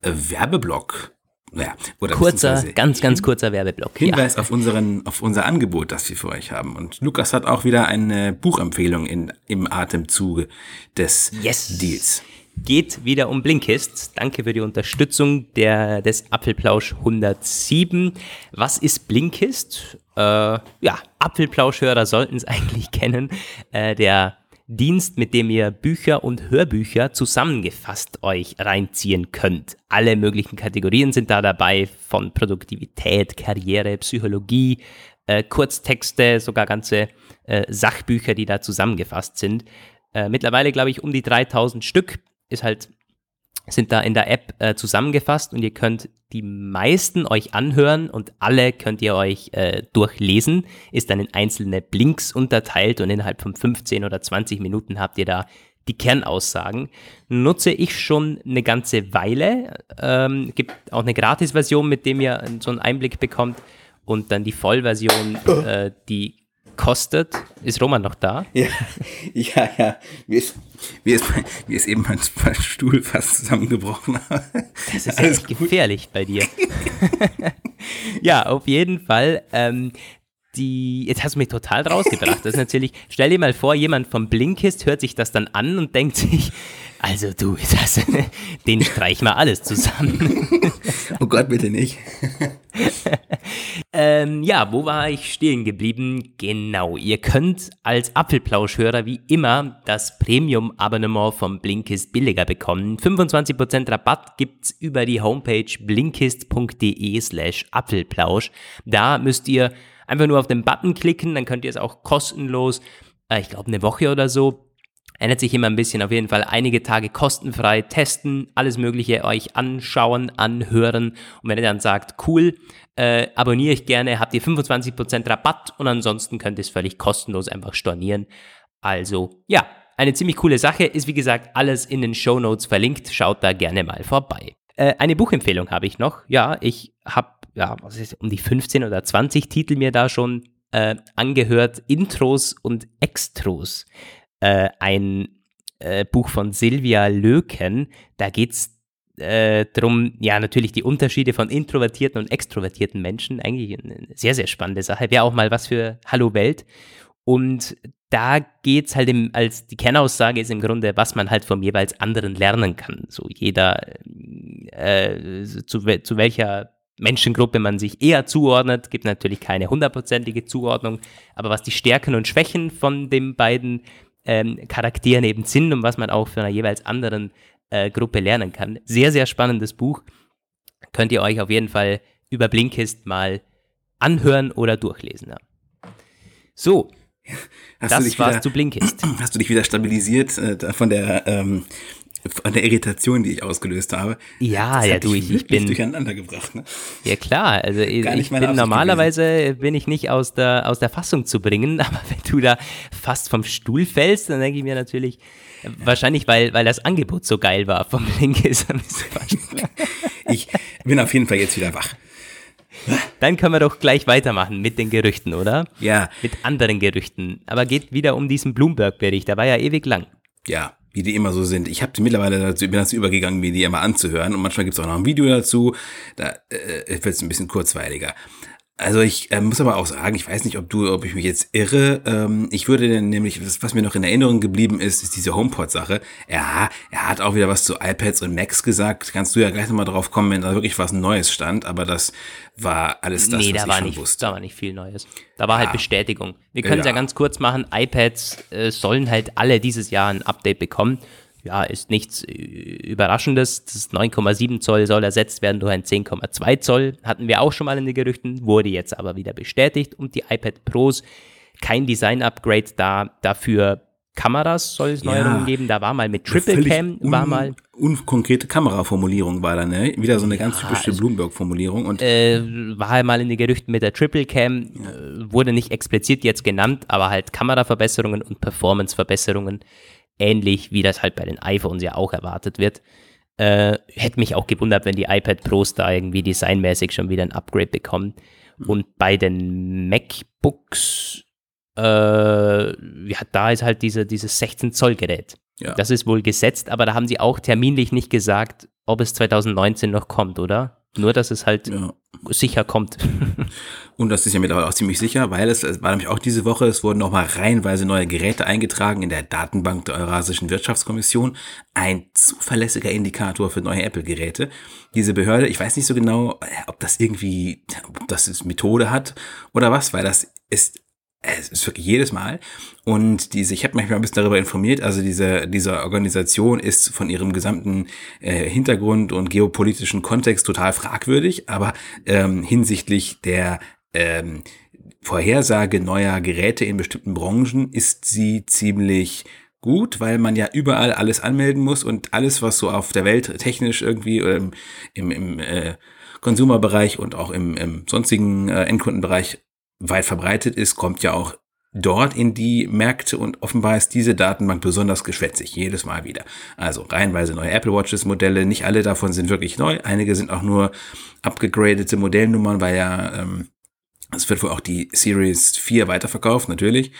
äh, Werbeblock. Naja, oder Kurzer, ganz, ganz kurzer Werbeblock. Ja. Hinweis auf, unseren, auf unser Angebot, das wir für euch haben. Und Lukas hat auch wieder eine Buchempfehlung in, im Atemzuge des Yes. Deals. Geht wieder um Blinkist. Danke für die Unterstützung der, des Apfelplausch 107. Was ist Blinkist? Äh, ja, Apfelplauschhörer sollten es *laughs* eigentlich kennen. Äh, der Dienst, mit dem ihr Bücher und Hörbücher zusammengefasst euch reinziehen könnt. Alle möglichen Kategorien sind da dabei, von Produktivität, Karriere, Psychologie, äh, Kurztexte, sogar ganze äh, Sachbücher, die da zusammengefasst sind. Äh, mittlerweile, glaube ich, um die 3000 Stück ist halt, sind da in der App äh, zusammengefasst und ihr könnt die meisten euch anhören und alle könnt ihr euch äh, durchlesen. Ist dann in einzelne Blinks unterteilt und innerhalb von 15 oder 20 Minuten habt ihr da die Kernaussagen. Nutze ich schon eine ganze Weile. Ähm, gibt auch eine Gratis-Version, mit dem ihr so einen Einblick bekommt. Und dann die Vollversion, *laughs* äh, die kostet. Ist Roman noch da? Ja, ja, ja. Mir ist, mir ist, mir ist eben mein Stuhl fast zusammengebrochen. Das ist ja echt gefährlich bei dir. *laughs* ja, auf jeden Fall. Ähm, die, jetzt hast du mich total rausgebracht. Das ist natürlich, stell dir mal vor, jemand vom Blinkist hört sich das dann an und denkt sich, also du, *laughs* das, den streich mal alles zusammen. oh Gott, bitte nicht. Ähm, ja, wo war ich stehen geblieben? Genau, ihr könnt als Apfelplauschhörer wie immer das Premium-Abonnement vom Blinkist billiger bekommen. 25% Rabatt gibt's über die Homepage blinkist.de slash Apfelplausch. Da müsst ihr einfach nur auf den Button klicken, dann könnt ihr es auch kostenlos, äh, ich glaube eine Woche oder so, ändert sich immer ein bisschen. Auf jeden Fall einige Tage kostenfrei testen, alles Mögliche euch anschauen, anhören. Und wenn ihr dann sagt, cool, äh, abonniere ich gerne, habt ihr 25% Rabatt und ansonsten könnt ihr es völlig kostenlos einfach stornieren. Also ja, eine ziemlich coole Sache. Ist wie gesagt alles in den Show Notes verlinkt. Schaut da gerne mal vorbei. Äh, eine Buchempfehlung habe ich noch. Ja, ich habe ja, was ist, um die 15 oder 20 Titel mir da schon äh, angehört. Intros und Extros äh, ein äh, Buch von Silvia Löken. Da geht es äh, darum, ja, natürlich die Unterschiede von introvertierten und extrovertierten Menschen. Eigentlich eine sehr, sehr spannende Sache. Wäre auch mal was für Hallo Welt. Und da geht es halt im, als die Kernaussage ist im Grunde, was man halt vom jeweils anderen lernen kann. So jeder, äh, zu, zu welcher Menschengruppe man sich eher zuordnet, gibt natürlich keine hundertprozentige Zuordnung, aber was die Stärken und Schwächen von den beiden ähm, Charakteren eben sind und was man auch für einer jeweils anderen äh, Gruppe lernen kann. Sehr, sehr spannendes Buch. Könnt ihr euch auf jeden Fall über Blinkist mal anhören oder durchlesen. Ja. So, hast das war's wieder, zu Blinkist. *clears throat* Hast du dich wieder stabilisiert äh, von der ähm, von der Irritation, die ich ausgelöst habe. Ja, ja, du, ich, ich bin durcheinander gebracht. Ne? Ja klar, also ich, ich bin normalerweise gewesen. bin ich nicht aus der aus der Fassung zu bringen, *laughs* aber wenn du da fast vom Stuhl fällst, dann denke ich mir natürlich wahrscheinlich, weil weil das Angebot so geil war vom *laughs* Linkes. *laughs* ich bin auf jeden Fall jetzt wieder wach. Dann können wir doch gleich weitermachen mit den Gerüchten, oder? Ja. Mit anderen Gerüchten. Aber geht wieder um diesen Bloomberg-Bericht. Der war ja ewig lang. Ja, wie die immer so sind. Ich habe mittlerweile dazu, bin dazu übergegangen, mir die immer anzuhören und manchmal gibt es auch noch ein Video dazu. Da äh, wird es ein bisschen kurzweiliger. Also ich äh, muss aber auch sagen, ich weiß nicht, ob du, ob ich mich jetzt irre. Ähm, ich würde nämlich, das, was mir noch in Erinnerung geblieben ist, ist diese HomePod-Sache. Ja, er hat auch wieder was zu iPads und Macs gesagt. Kannst du ja gleich nochmal drauf kommen, wenn da wirklich was Neues stand. Aber das war alles das, nee, was da ich war schon nicht, wusste. Da war nicht viel Neues. Da war halt Ja. Bestätigung. Wir können es ja. Ja. ganz kurz machen. iPads äh, sollen halt alle dieses Jahr ein Update bekommen. Ja, ist nichts äh, Überraschendes. Das 9,7 Zoll soll ersetzt werden durch ein 10,2 Zoll. Hatten wir auch schon mal in den Gerüchten, wurde jetzt aber wieder bestätigt. Und die iPad Pros, kein Design-Upgrade da. Dafür Kameras soll es Ja. Neuerungen geben. Da war mal mit Triple Cam, war mal Unkonkrete Kameraformulierung war da, ne? Wieder so eine ganz Ja, typische also- Bloomberg-Formulierung. Und äh, war halt mal in den Gerüchten mit der Triple Cam, äh, wurde nicht explizit jetzt genannt, aber halt Kameraverbesserungen und Performance-Verbesserungen, ähnlich wie das halt bei den iPhones ja auch erwartet wird. Äh, hätte mich auch gewundert, wenn die iPad Pros da irgendwie designmäßig schon wieder ein Upgrade bekommen. Und bei den MacBooks, äh, ja, da ist halt diese, dieses 16 Zoll Gerät. ja. Das ist wohl gesetzt, aber da haben sie auch terminlich nicht gesagt, ob es 2019 noch kommt, oder? Nur, dass es halt ja. sicher kommt. *laughs* Und das ist ja mittlerweile auch ziemlich sicher, weil es, es war nämlich auch diese Woche, es wurden nochmal reihenweise neue Geräte eingetragen in der Datenbank der Eurasischen Wirtschaftskommission. Ein zuverlässiger Indikator für neue Apple-Geräte. Diese Behörde, ich weiß nicht so genau, ob das irgendwie, ob das eine Methode hat oder was, weil das ist jedes Mal. Und diese, ich habe mich mal ein bisschen darüber informiert, also diese, diese Organisation ist von ihrem gesamten äh, Hintergrund und geopolitischen Kontext total fragwürdig, aber ähm, hinsichtlich der ähm, Vorhersage neuer Geräte in bestimmten Branchen ist sie ziemlich gut, weil man ja überall alles anmelden muss und alles, was so auf der Welt technisch irgendwie ähm, im, im äh, Konsumerbereich und auch im, im sonstigen äh, Endkundenbereich weit verbreitet ist, kommt ja auch dort in die Märkte und offenbar ist diese Datenbank besonders geschwätzig, jedes Mal wieder. Also reihenweise neue Apple Watches Modelle, nicht alle davon sind wirklich neu, einige sind auch nur abgegradete Modellnummern, weil ja ähm, es wird wohl auch die Series 4 weiterverkauft, natürlich.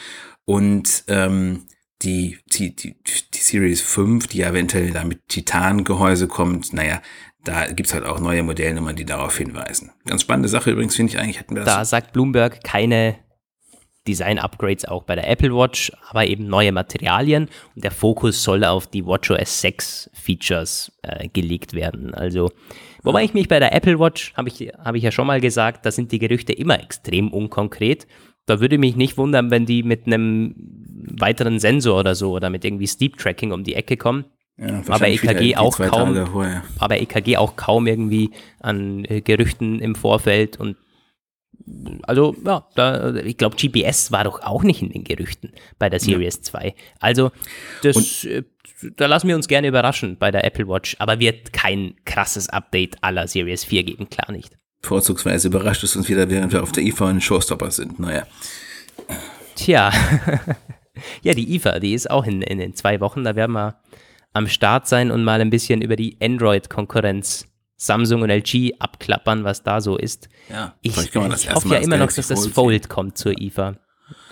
Und ähm, die, die, die, die Series 5, die eventuell da mit Titan-Gehäuse kommt, naja, da gibt's halt auch neue Modellnummern, die darauf hinweisen. Ganz spannende Sache übrigens, finde ich eigentlich, hätten wir das. Da sagt Bloomberg keine Design-Upgrades auch bei der Apple Watch, aber eben neue Materialien und der Fokus soll auf die WatchOS 6 Features äh, gelegt werden. Also, wobei ich mich bei der Apple Watch, habe ich, hab ich ja schon mal gesagt, da sind die Gerüchte immer extrem unkonkret. Da würde mich nicht wundern, wenn die mit einem weiteren Sensor oder so oder mit irgendwie Steep Tracking um die Ecke kommen. Ja, aber EKG auch kaum, aber EKG auch kaum irgendwie an äh, Gerüchten im Vorfeld und also ja, da, ich glaube GPS war doch auch nicht in den Gerüchten bei der Series ja. 2. Also das, und, äh, da lassen wir uns gerne überraschen bei der Apple Watch, aber wird kein krasses Update aller Series 4 geben, klar nicht. Vorzugsweise überrascht es uns wieder, während wir auf der IFA in Showstopper sind. Naja. Tja. *laughs* ja, die IFA, die ist auch in, in, in zwei Wochen. Da werden wir am Start sein und mal ein bisschen über die Android-Konkurrenz Samsung und LG abklappern, was da so ist. Ja, ich, ich hoffe ja immer noch, dass das Fold kommt zur IFA.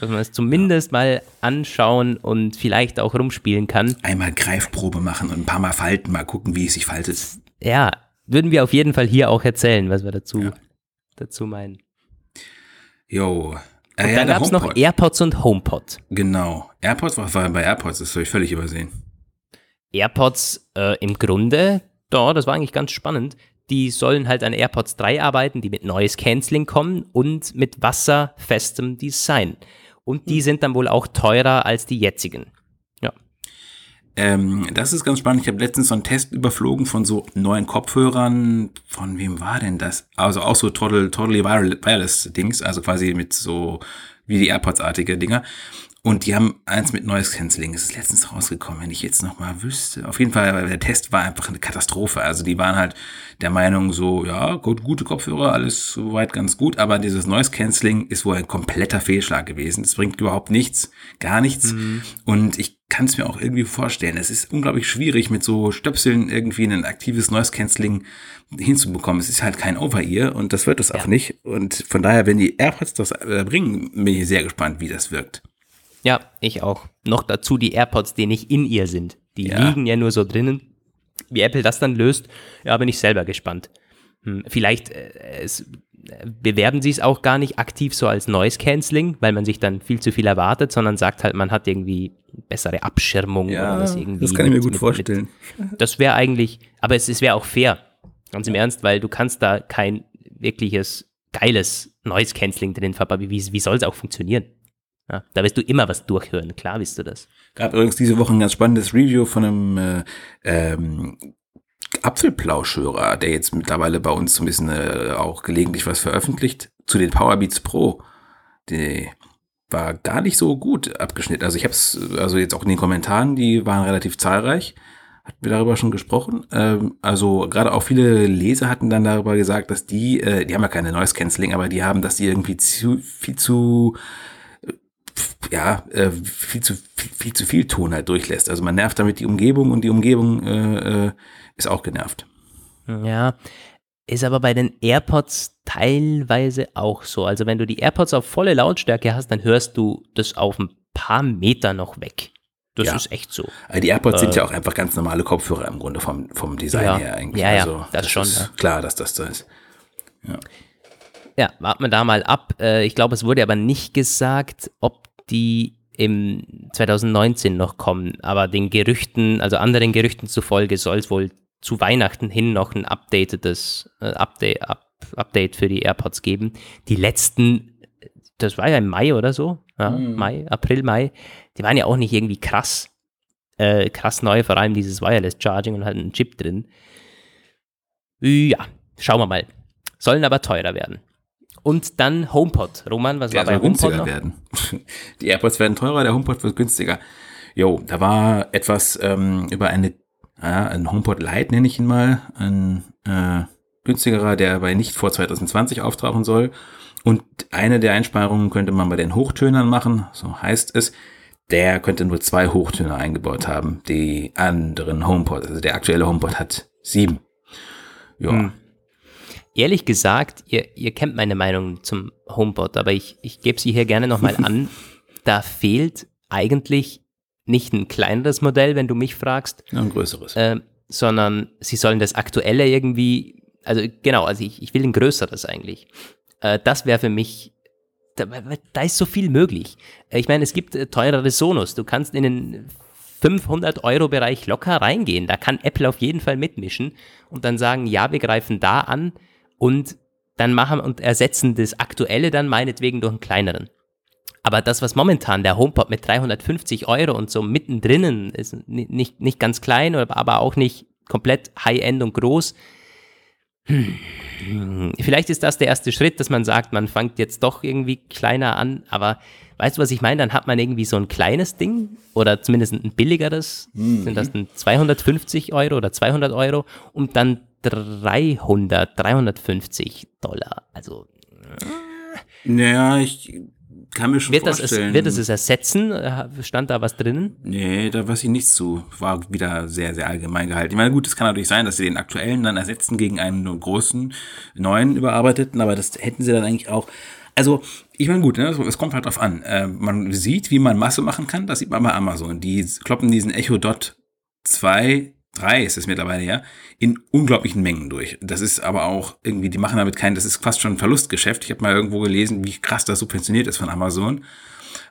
Dass man es zumindest ja. mal anschauen und vielleicht auch rumspielen kann. Einmal Greifprobe machen und ein paar Mal falten, mal gucken, wie es sich faltet. Ja, würden wir auf jeden Fall hier auch erzählen, was wir dazu, ja. dazu meinen. Jo. Äh, und ja, dann gab es noch AirPods und HomePod. Genau. AirPods, was war bei AirPods? Das habe ich völlig übersehen. AirPods äh, im Grunde, da, das war eigentlich ganz spannend. Die sollen halt an AirPods 3 arbeiten, die mit Noise Cancelling kommen und mit wasserfestem Design. Und die hm. sind dann wohl auch teurer als die jetzigen. Ja. Ähm, das ist ganz spannend. Ich habe letztens so einen Test überflogen von so neuen Kopfhörern. Von wem war denn das? Also auch so total, totally wireless Dings, also quasi mit so wie die AirPods-artige Dinger. Und die haben eins mit Noise Cancelling. Es ist letztens rausgekommen, wenn ich jetzt noch mal wüsste. Auf jeden Fall, der Test war einfach eine Katastrophe. Also die waren halt der Meinung so, ja, gut, gute Kopfhörer, alles soweit ganz gut. Aber dieses Noise Cancelling ist wohl ein kompletter Fehlschlag gewesen. Es bringt überhaupt nichts, gar nichts. Mhm. Und ich kann es mir auch irgendwie vorstellen. Es ist unglaublich schwierig, mit so Stöpseln irgendwie ein aktives Noise Cancelling hinzubekommen. Es ist halt kein Over-Ear und das wird es ja. auch nicht. Und von daher, wenn die AirPods das äh, bringen, bin ich sehr gespannt, wie das wirkt. Ja, ich auch. Noch dazu die AirPods, die nicht in ihr sind. Die ja. liegen ja nur so drinnen. Wie Apple das dann löst, ja, bin ich selber gespannt. Hm, vielleicht äh, es, äh, bewerben sie es auch gar nicht aktiv so als Noise Cancelling, weil man sich dann viel zu viel erwartet, sondern sagt halt, man hat irgendwie bessere Abschirmung ja, oder das irgendwie. Das kann ich mir gut mit, vorstellen. Mit, das wäre eigentlich, aber es, es wäre auch fair, ganz im Ernst, weil du kannst da kein wirkliches geiles Noise Cancelling drin verbauen. Wie, wie soll es auch funktionieren? Ja, da wirst du immer was durchhören, klar wirst du das. Gab übrigens diese Woche ein ganz spannendes Review von einem äh, ähm, Apfelplauschhörer, der jetzt mittlerweile bei uns so ein bisschen äh, auch gelegentlich was veröffentlicht, zu den Powerbeats Pro. Die war gar nicht so gut abgeschnitten. Also ich habe es, also jetzt auch in den Kommentaren, die waren relativ zahlreich. Hatten wir darüber schon gesprochen. Ähm, also gerade auch viele Leser hatten dann darüber gesagt, dass die, äh, die haben ja keine Noise Cancelling, aber die haben, dass die irgendwie zu, viel zu ja, äh, viel zu viel, viel zu viel Ton halt durchlässt. Also man nervt damit die Umgebung und die Umgebung äh, äh, ist auch genervt. Ja, ist aber bei den AirPods teilweise auch so. Also wenn du die AirPods auf volle Lautstärke hast, dann hörst du das auf ein paar Meter noch weg. Das Ja. ist echt so. Also die AirPods sind ja auch einfach ganz normale Kopfhörer im Grunde vom, vom Design Ja. her eigentlich. Ja, ja, also, das schon, Ist ja. Klar, dass das da ist. Ja, warten wir da mal ab. Äh, Ich glaube, es wurde aber nicht gesagt, ob die im 2019 noch kommen. Aber den Gerüchten, also anderen Gerüchten zufolge, soll es wohl zu Weihnachten hin noch ein updatedes äh, Update, up, Update für die AirPods geben. Die letzten, das war ja im Mai oder so, ja, Mai, April, Mai, die waren ja auch nicht irgendwie krass, äh, krass neu, vor allem dieses Wireless Charging und halt ein Chip drin. Ja, schauen wir mal. Sollen aber teurer werden. Und dann HomePod. Roman, was Der war bei soll HomePod günstiger noch? werden. *laughs* Die AirPods werden teurer, der HomePod wird günstiger. Jo, da war etwas ähm, über eine, ja, ein HomePod Lite nenne ich ihn mal, ein äh, günstigerer, der aber nicht vor 2020 auftauchen soll. Und eine der Einsparungen könnte man bei den Hochtönern machen, so heißt es. Der könnte nur zwei Hochtöner eingebaut haben. Die anderen HomePod, also der aktuelle HomePod hat sieben. Ja, Hm. Ehrlich gesagt, ihr, ihr kennt meine Meinung zum HomePod, aber ich, ich gebe sie hier gerne nochmal *laughs* an. Da fehlt eigentlich nicht ein kleineres Modell, wenn du mich fragst, ein größeres. äh, sondern sie sollen das aktuelle irgendwie, also genau, also ich, ich will ein größeres eigentlich. Äh, das wäre für mich, da, da ist so viel möglich. Äh, ich meine, es gibt äh, teurere Sonos, du kannst in den 500 Euro Bereich locker reingehen, da kann Apple auf jeden Fall mitmischen und dann sagen, ja, wir greifen da an und dann machen und ersetzen das aktuelle dann meinetwegen durch einen kleineren. Aber das, was momentan der HomePod mit 350 Euro und so mittendrin ist, ni- nicht, nicht ganz klein, aber auch nicht komplett High-End und groß. Hm. Vielleicht ist das der erste Schritt, dass man sagt, man fängt jetzt doch irgendwie kleiner an, aber weißt du, was ich meine? Dann hat man irgendwie so ein kleines Ding oder zumindest ein billigeres, sind das dann 250 Euro oder 200 Euro und dann 300, 350 Dollar. Also Naja, ich kann mir schon wird das, vorstellen. wird es es ersetzen? Stand da was drinnen? Nee, da weiß ich nichts zu. War wieder sehr, sehr allgemein gehalten. Ich meine, gut, es kann natürlich sein, dass sie den aktuellen dann ersetzen gegen einen großen, neuen, überarbeiteten, aber das hätten sie dann eigentlich auch. Also, ich meine, gut, ne, es kommt halt drauf an. Äh, man sieht, wie man Masse machen kann, das sieht man bei Amazon. Die kloppen diesen Echo Dot 2, 3 ist es mittlerweile ja, in unglaublichen Mengen durch. Das ist aber auch irgendwie, die machen damit kein, das ist fast schon ein Verlustgeschäft. Ich habe mal irgendwo gelesen, wie krass das subventioniert ist von Amazon.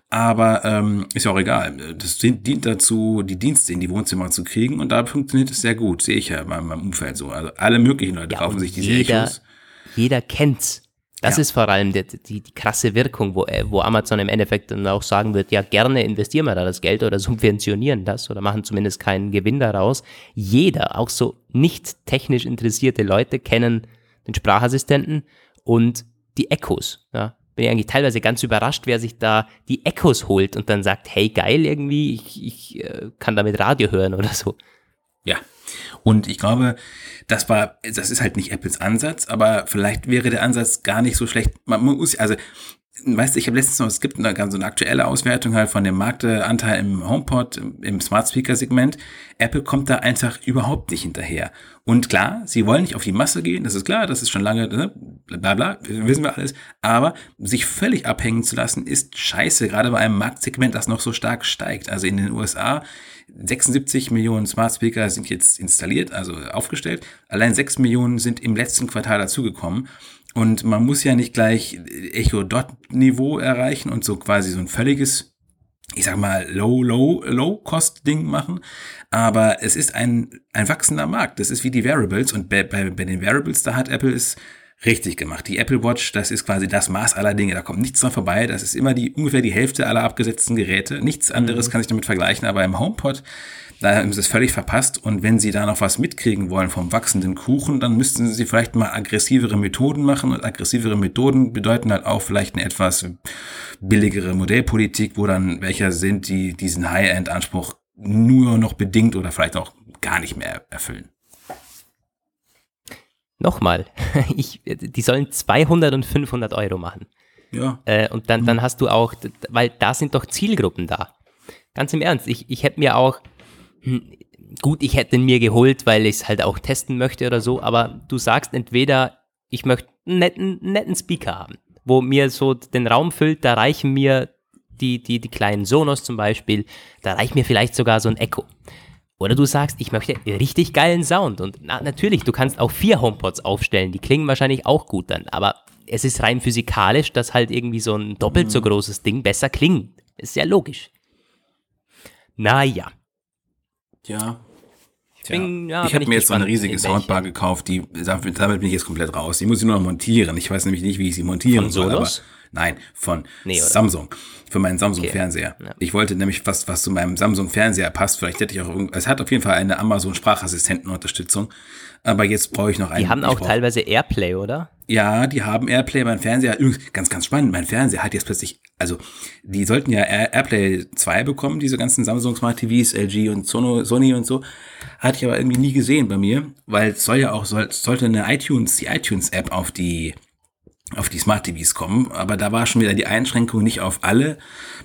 Aber ähm, ist ja auch egal. Das dient dazu, die Dienste in die Wohnzimmer zu kriegen und da funktioniert es sehr gut, sehe ich ja in meinem Umfeld so. Also alle möglichen Leute kaufen und sich diese jeder, Echos. jeder kennt's. Das Ja. ist vor allem die, die, die krasse Wirkung, wo, äh, wo Amazon im Endeffekt dann auch sagen wird, ja gerne investieren wir da das Geld oder *laughs* subventionieren das oder machen zumindest keinen Gewinn daraus. Jeder, auch so nicht technisch interessierte Leute kennen den Sprachassistenten und die Echos. Ja. Bin ich eigentlich teilweise ganz überrascht, wer sich da die Echos holt und dann sagt, hey geil irgendwie, ich, ich äh, kann damit Radio hören oder so. Ja. Und ich glaube, das war, das ist halt nicht Apples Ansatz, aber vielleicht wäre der Ansatz gar nicht so schlecht. Man muss, also, weißt du, ich habe letztens noch, es gibt eine ganz so eine aktuelle Auswertung halt von dem Marktanteil im HomePod, im Smart Speaker Segment. Apple kommt da einfach überhaupt nicht hinterher. Und klar, sie wollen nicht auf die Masse gehen, das ist klar, das ist schon lange, ne, bla bla, wissen wir alles. Aber sich völlig abhängen zu lassen, ist scheiße, gerade bei einem Marktsegment, das noch so stark steigt. Also in den USA 76 Millionen Smart Speaker sind jetzt installiert, also aufgestellt. Allein 6 Millionen sind im letzten Quartal dazugekommen. Und man muss ja nicht gleich Echo Dot Niveau erreichen und so quasi so ein völliges ich sag mal, low, low, low cost Ding machen. Aber es ist ein, ein wachsender Markt. Das ist wie die Variables. Und bei, bei, bei den Variables, da hat Apple es richtig gemacht. Die Apple Watch, das ist quasi das Maß aller Dinge. Da kommt nichts dran vorbei. Das ist immer die, ungefähr die Hälfte aller abgesetzten Geräte. Nichts anderes kann sich damit vergleichen. Aber im HomePod, da haben sie es völlig verpasst. Und wenn sie da noch was mitkriegen wollen vom wachsenden Kuchen, dann müssten sie vielleicht mal aggressivere Methoden machen. Und aggressivere Methoden bedeuten halt auch vielleicht eine etwas billigere Modellpolitik, wo dann welche sind, die diesen High-End-Anspruch nur noch bedingt oder vielleicht auch gar nicht mehr erfüllen. Nochmal, *laughs* ich, die sollen 200 und 500 Euro machen. Ja. Äh, und dann, dann hast du auch, weil da sind doch Zielgruppen da. Ganz im Ernst, ich, ich hätte mir auch, hm, gut, ich hätte ihn mir geholt, weil ich es halt auch testen möchte oder so, aber du sagst entweder, ich möchte einen netten, netten Speaker haben, wo mir so den Raum füllt, da reichen mir die, die, die kleinen Sonos zum Beispiel, da reicht mir vielleicht sogar so ein Echo. Oder du sagst, ich möchte richtig geilen Sound. Und na, natürlich, du kannst auch vier HomePods aufstellen, die klingen wahrscheinlich auch gut dann. Aber es ist rein physikalisch, dass halt irgendwie so ein doppelt so mhm. großes Ding besser klingt. Ist ja logisch. Naja. Ja. Ich, bin, ja, ich habe mir jetzt so eine riesige Soundbar gekauft, die damit, damit bin ich jetzt komplett raus. Die muss ich nur noch montieren. Ich weiß nämlich nicht, wie ich sie montieren soll. Aber Nein, von nee, Samsung. Für meinen Samsung-Fernseher. Okay. Ja. Ich wollte nämlich was, was zu meinem Samsung-Fernseher passt. Vielleicht hätte ich auch irgend, es hat auf jeden Fall eine Amazon-Sprachassistenten-Unterstützung. Aber jetzt brauche ich noch einen. Die haben auch teilweise Airplay, oder? Ja, die haben Airplay. Mein Fernseher, übrigens, ganz, ganz spannend. Mein Fernseher hat jetzt plötzlich, also, die sollten ja Airplay 2 bekommen, diese ganzen Samsung Smart TVs, LG und Sony und so. Hatte ich aber irgendwie nie gesehen bei mir, weil es soll ja auch, soll, sollte eine iTunes, die iTunes-App auf die auf die Smart TVs kommen, aber da war schon wieder die Einschränkung nicht auf alle.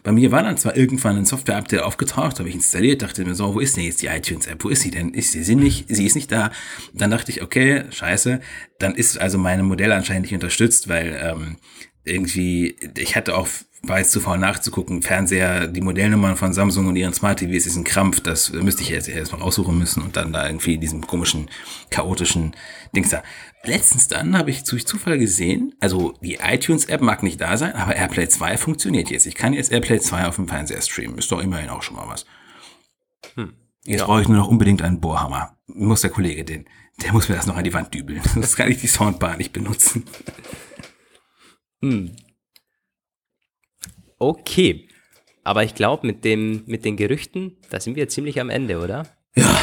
Bei mir war dann zwar irgendwann ein Software-Update aufgetaucht, habe ich installiert, dachte mir so, wo ist denn jetzt die iTunes-App? Wo ist sie denn? Ist sie, sie nicht? Sie ist nicht da. Dann dachte ich, okay, scheiße, dann ist also mein Modell anscheinend nicht unterstützt, weil ähm, irgendwie, ich hatte auch war jetzt zu faul nachzugucken. Fernseher, die Modellnummern von Samsung und ihren Smart TVs ist ein Krampf. Das müsste ich jetzt erst mal raussuchen müssen und dann da irgendwie diesem komischen, chaotischen Dings da. Letztens dann habe ich durch Zufall gesehen, also die iTunes-App mag nicht da sein, aber AirPlay 2 funktioniert jetzt. Ich kann jetzt AirPlay 2 auf dem Fernseher streamen. Ist doch immerhin auch schon mal was. Hm. Jetzt ja. brauche ich nur noch unbedingt einen Bohrhammer. Muss der Kollege den. Der muss mir das noch an die Wand dübeln. *laughs* Das kann ich die Soundbar nicht benutzen. Hm. Okay. Aber ich glaube, mit, mit den Gerüchten, da sind wir ziemlich am Ende, oder? Ja,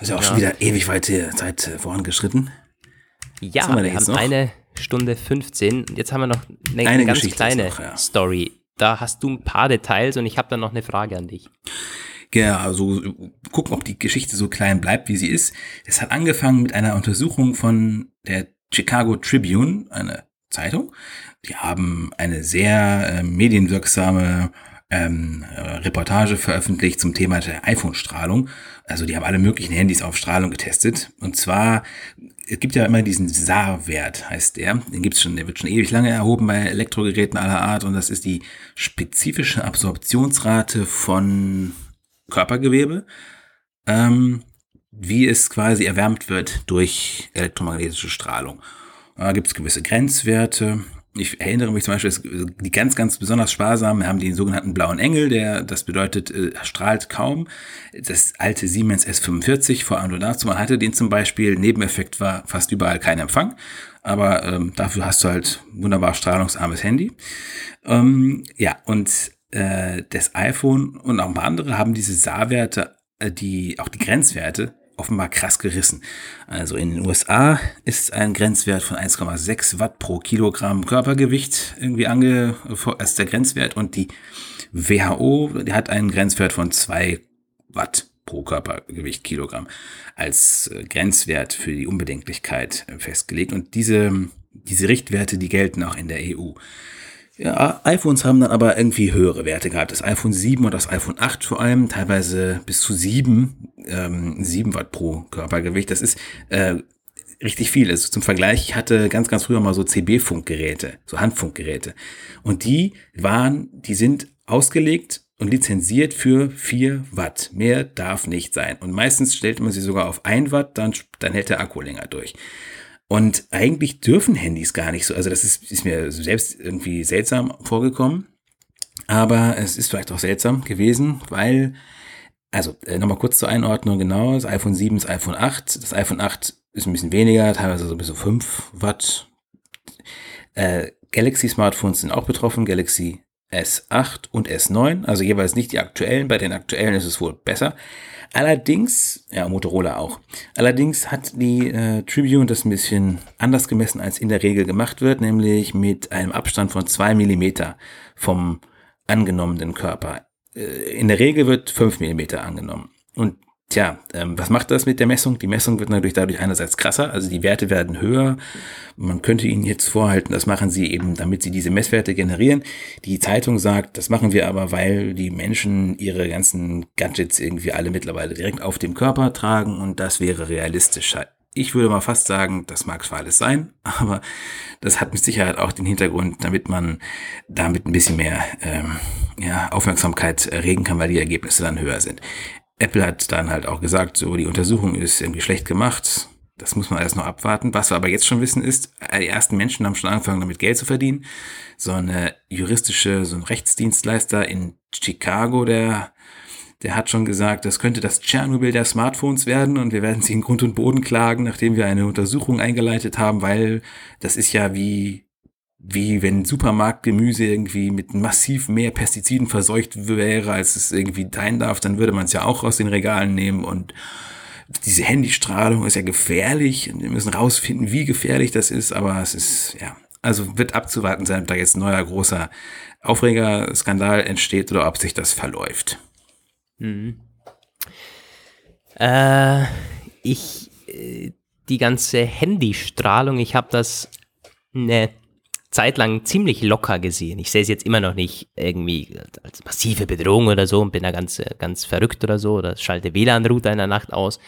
ist ja auch ja. schon wieder ewig weit Zeit äh, vorangeschritten. Ja, wir, wir haben noch? eine Stunde 15. Jetzt haben wir noch eine, eine ganz Geschichte kleine noch, ja. Story. Da hast du ein paar Details und ich habe dann noch eine Frage an dich. Ja, also gucken, ob die Geschichte so klein bleibt, wie sie ist. Es hat angefangen mit einer Untersuchung von der Chicago Tribune, eine Zeitung, die haben eine sehr äh, medienwirksame ähm, äh, Reportage veröffentlicht zum Thema der iPhone-Strahlung. Also die haben alle möglichen Handys auf Strahlung getestet. Und zwar, es gibt ja immer diesen SAR-Wert, heißt der. Den gibt's schon, der wird schon ewig lange erhoben bei Elektrogeräten aller Art. Und das ist die spezifische Absorptionsrate von Körpergewebe, ähm, wie es quasi erwärmt wird durch elektromagnetische Strahlung. Da gibt's gewisse Grenzwerte ich erinnere mich zum Beispiel, die ganz, ganz besonders sparsamen haben den sogenannten blauen Engel, der, das bedeutet, äh, strahlt kaum. Das alte Siemens S45 vor allem dazu, man hatte den zum Beispiel, Nebeneffekt war fast überall kein Empfang, aber ähm, dafür hast du halt wunderbar strahlungsarmes Handy. Ähm, ja, und äh, das iPhone und auch ein paar andere haben diese SAR-Werte, äh, die, auch die Grenzwerte offenbar krass gerissen. Also in den USA ist ein Grenzwert von 1,6 Watt pro Kilogramm Körpergewicht irgendwie ange, als der Grenzwert und die WHO, die hat einen Grenzwert von 2 Watt pro Körpergewicht Kilogramm als äh, Grenzwert für die Unbedenklichkeit festgelegt und diese, diese Richtwerte, die gelten auch in der EU. Ja, iPhones haben dann aber irgendwie höhere Werte gehabt. Das iPhone 7 und das iPhone 8 vor allem, teilweise bis zu 7, ähm, 7 Watt pro Körpergewicht. Das ist äh, richtig viel. Also zum Vergleich, ich hatte ganz, ganz früher mal so CB-Funkgeräte, so Handfunkgeräte. Und die waren, die sind ausgelegt und lizenziert für 4 Watt. Mehr darf nicht sein. Und meistens stellt man sie sogar auf 1 Watt, dann, dann hält der Akku länger durch. Und eigentlich dürfen Handys gar nicht so. Also das ist, ist mir selbst irgendwie seltsam vorgekommen. Aber es ist vielleicht auch seltsam gewesen, weil, also äh, nochmal kurz zur Einordnung genau, das iPhone 7, das iPhone 8. Das iPhone 8 ist ein bisschen weniger, teilweise so bis zu 5 Watt. Äh, Galaxy-Smartphones sind auch betroffen, Galaxy S8 und S9, also jeweils nicht die aktuellen. Bei den aktuellen ist es wohl besser. Allerdings, ja, Motorola auch. Allerdings hat die äh, Tribune das ein bisschen anders gemessen, als in der Regel gemacht wird, nämlich mit einem Abstand von zwei Millimeter vom angenommenen Körper. Äh, in der Regel wird fünf Millimeter angenommen. Und Tja, ähm, was macht das mit der Messung? Die Messung wird natürlich dadurch einerseits krasser, also die Werte werden höher. Man könnte Ihnen jetzt vorhalten, das machen Sie eben, damit Sie diese Messwerte generieren. Die Zeitung sagt, das machen wir aber, weil die Menschen ihre ganzen Gadgets irgendwie alle mittlerweile direkt auf dem Körper tragen und das wäre realistisch Ich würde mal fast sagen, das mag zwar alles sein, *laughs* aber das hat mit Sicherheit auch den Hintergrund, damit man damit ein bisschen mehr ähm, ja, Aufmerksamkeit erregen kann, weil die Ergebnisse dann höher sind. Apple hat dann halt auch gesagt, so die Untersuchung ist irgendwie schlecht gemacht. Das muss man alles noch abwarten. Was wir aber jetzt schon wissen ist, die ersten Menschen haben schon angefangen, damit Geld zu verdienen. So eine juristische, so ein Rechtsdienstleister in Chicago, der der hat schon gesagt, das könnte das Tschernobyl der Smartphones werden und wir werden sie in Grund und Boden klagen, nachdem wir eine Untersuchung eingeleitet haben, weil das ist ja wie wie wenn Supermarktgemüse irgendwie mit massiv mehr Pestiziden verseucht wäre, als es irgendwie sein darf, dann würde man es ja auch aus den Regalen nehmen und diese Handystrahlung ist ja gefährlich. Wir müssen rausfinden, wie gefährlich das ist, aber es ist, ja, also wird abzuwarten sein, ob da jetzt ein neuer großer Aufreger-Skandal entsteht oder ob sich das verläuft. Mhm. Äh, ich, äh, die ganze Handystrahlung, ich habe das eine Zeit lang ziemlich locker gesehen. Ich sehe es jetzt immer noch nicht irgendwie als massive Bedrohung oder so und bin da ganz, ganz verrückt oder so oder schalte WLAN-Router in der Nacht aus.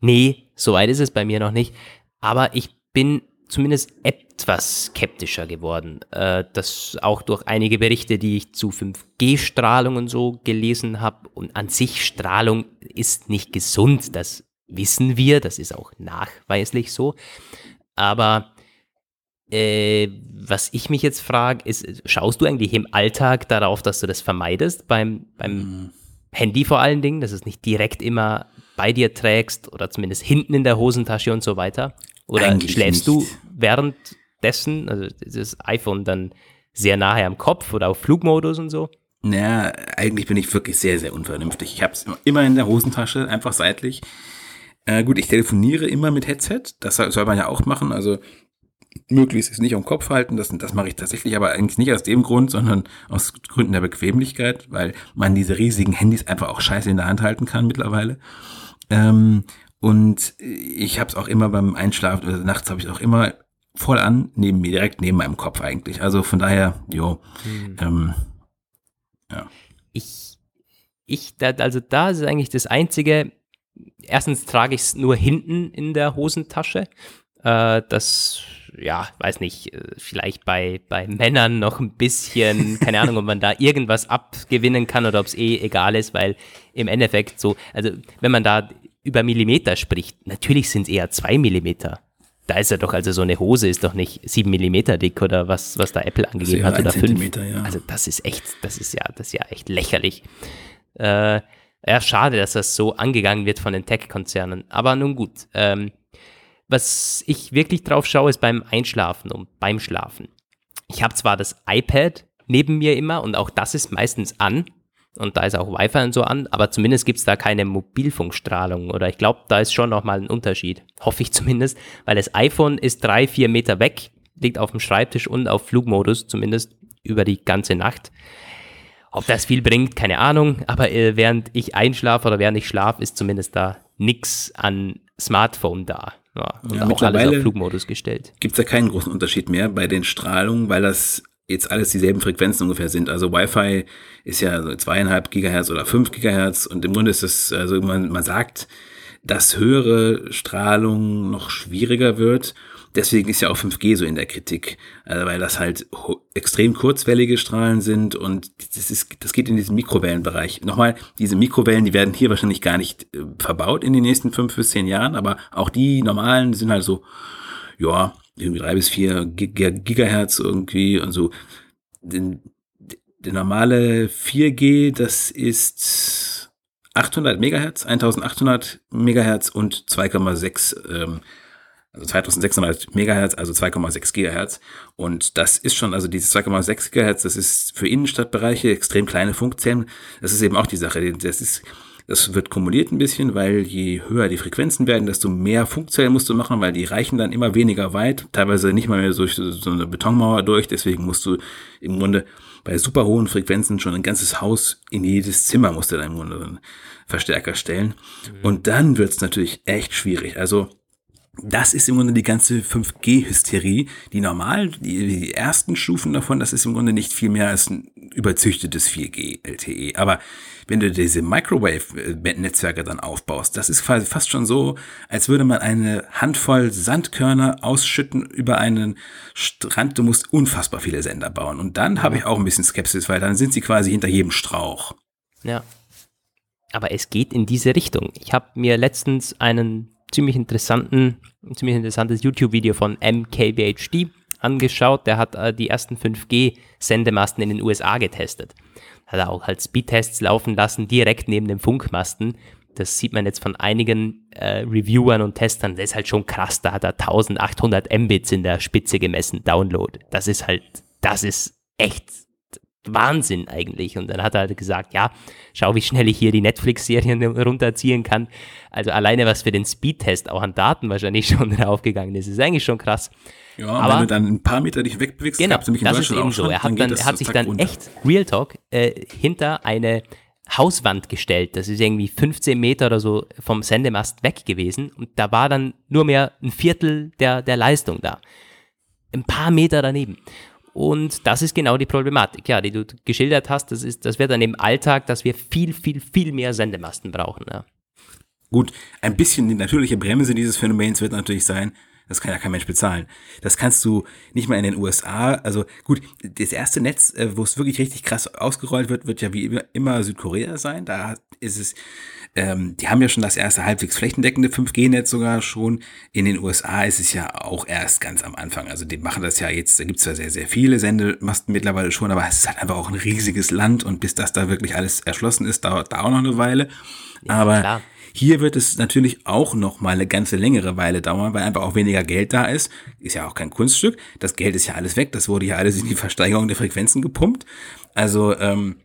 Nee, so weit ist es bei mir noch nicht. Aber ich bin zumindest etwas skeptischer geworden. Äh, das auch durch einige Berichte, die ich zu 5G-Strahlung und so gelesen habe. Und an sich Strahlung ist nicht gesund, das wissen wir, das ist auch nachweislich so. Aber äh, was ich mich jetzt frage, ist, schaust du eigentlich im Alltag darauf, dass du das vermeidest, beim, beim mhm. Handy vor allen Dingen, dass es nicht direkt immer bei dir trägst oder zumindest hinten in der Hosentasche und so weiter? Oder eigentlich schläfst nicht. du währenddessen, also das iPhone dann sehr nahe am Kopf oder auf Flugmodus und so? Naja, eigentlich bin ich wirklich sehr, sehr unvernünftig. Ich habe es immer in der Hosentasche, einfach seitlich. Äh, gut, ich telefoniere immer mit Headset, das soll man ja auch machen. Also möglichst es nicht am Kopf halten. Das, das mache ich tatsächlich, aber eigentlich nicht aus dem Grund, sondern aus Gründen der Bequemlichkeit, weil man diese riesigen Handys einfach auch scheiße in der Hand halten kann mittlerweile. Ähm, und ich habe es auch immer beim Einschlafen oder nachts habe ich auch immer voll an, neben mir, direkt neben meinem Kopf eigentlich. Also von daher, jo, hm. ähm, ja. Ich, ich, also da ist eigentlich das Einzige, erstens trage ich es nur hinten in der Hosentasche. Äh, das ja, weiß nicht, äh, vielleicht bei, bei Männern noch ein bisschen, keine Ahnung, ob man da irgendwas abgewinnen kann oder ob es eh egal ist, weil im Endeffekt so, also wenn man da über Millimeter spricht, natürlich sind es eher zwei Millimeter. Da ist ja doch, also so eine Hose ist doch nicht sieben Millimeter dick oder was, was da Apple angegeben hat oder fünf. Ja. Also das ist echt, das ist ja, das ist ja echt lächerlich. Äh, ja, schade, dass das so angegangen wird von den Tech-Konzernen. Aber nun gut. Ähm, was ich wirklich drauf schaue, ist beim Einschlafen und beim Schlafen. Ich habe zwar das iPad neben mir immer und auch das ist meistens an und da ist auch Wi-Fi und so an, aber zumindest gibt es da keine Mobilfunkstrahlung oder ich glaube, da ist schon nochmal ein Unterschied. Hoffe ich zumindest, weil das iPhone ist drei, vier Meter weg, liegt auf dem Schreibtisch und auf Flugmodus, zumindest über die ganze Nacht. Ob das viel bringt, keine Ahnung, aber äh, während ich einschlafe oder während ich schlafe, ist zumindest da nichts an Smartphone da. Ja, und ja, auch alles auf Flugmodus gestellt. Gibt es da keinen großen Unterschied mehr bei den Strahlungen, weil das jetzt alles dieselben Frequenzen ungefähr sind. Also Wi-Fi ist ja so zweieinhalb Gigahertz oder fünf Gigahertz und im Grunde ist es, also man, man sagt, dass höhere Strahlung noch schwieriger wird Deswegen ist ja auch 5G so in der Kritik, also weil das halt extrem kurzwellige Strahlen sind und das ist, das geht in diesen Mikrowellenbereich. Nochmal, diese Mikrowellen, die werden hier wahrscheinlich gar nicht äh, verbaut in den nächsten fünf bis zehn Jahren, aber auch die normalen sind halt so, ja, irgendwie drei bis vier Gigahertz irgendwie und so. Der normale 4G, das ist 800 Megahertz, 1800 Megahertz und 2,6 ähm, also 2600 Megahertz, also 2,6 Gigahertz. Und das ist schon, also dieses 2,6 Gigahertz, das ist für Innenstadtbereiche extrem kleine Funkzellen. Das ist eben auch die Sache. Das ist, das wird kumuliert ein bisschen, weil je höher die Frequenzen werden, desto mehr Funkzellen musst du machen, weil die reichen dann immer weniger weit, teilweise nicht mal mehr durch so eine Betonmauer durch. Deswegen musst du im Grunde bei super hohen Frequenzen schon ein ganzes Haus in jedes Zimmer musst du dann im Grunde einen Verstärker stellen. Mhm. Und dann wird's natürlich echt schwierig. Also das ist im Grunde die ganze 5G-Hysterie. Die normal, die, die, ersten Stufen davon, das ist im Grunde nicht viel mehr als ein überzüchtetes 4G LTE. Aber wenn du diese Microwave-Netzwerke dann aufbaust, das ist fast schon so, als würde man eine Handvoll Sandkörner ausschütten über einen Strand. Du musst unfassbar viele Sender bauen. Und dann ja. habe ich auch ein bisschen Skepsis, weil dann sind sie quasi hinter jedem Strauch. Ja. Aber es geht in diese Richtung. Ich habe mir letztens einen ziemlich interessanten, ziemlich interessantes YouTube-Video von MKBHD angeschaut. Der hat äh, die ersten 5G-Sendemasten in den USA getestet. Hat er auch halt Speedtests laufen lassen, direkt neben dem Funkmasten. Das sieht man jetzt von einigen äh, Reviewern und Testern. Das ist halt schon krass. Da hat er 1800 Mbits in der Spitze gemessen, Download. Das ist halt, das ist echt Wahnsinn eigentlich. Und dann hat er halt gesagt, ja, schau, wie schnell ich hier die Netflix-Serien *laughs* runterziehen kann. Also alleine, was für den Speedtest auch an Daten wahrscheinlich *laughs* schon draufgegangen ist, ist eigentlich schon krass. Ja, aber wenn du dann ein paar Meter dich wegbewegst, genau, das ist eben so. Er hat, dann, er hat sich dann runter. echt, Real Talk, äh, hinter eine Hauswand gestellt. Das ist irgendwie 15 Meter oder so vom Sendemast weg gewesen. Und da war dann nur mehr ein Viertel der, der Leistung da. Ein paar Meter daneben. Und das ist genau die Problematik, ja, die du geschildert hast. Das, ist, das wird dann im Alltag, dass wir viel, viel, viel mehr Sendemasten brauchen. Ja. Gut, ein bisschen die natürliche Bremse dieses Phänomens wird natürlich sein, das kann ja kein Mensch bezahlen. Das kannst du nicht mal in den USA. Also gut, das erste Netz, äh, wo es wirklich richtig krass ausgerollt wird, wird ja wie immer Südkorea sein. Da ist es, ähm, die haben ja schon das erste halbwegs flächendeckende 5G-Netz sogar schon. In den USA ist es ja auch erst ganz am Anfang. Also die machen das ja jetzt, da gibt es zwar sehr, sehr viele Sendemasten mittlerweile schon, aber es ist halt einfach auch ein riesiges Land und bis das da wirklich alles erschlossen ist, dauert da auch noch eine Weile. Ja, aber klar. Hier wird es natürlich auch noch mal eine ganze längere Weile dauern, weil einfach auch weniger Geld da ist. Ist ja auch kein Kunststück. Das Geld ist ja alles weg. Das wurde ja alles in die Versteigerung der Frequenzen gepumpt. Also ähm,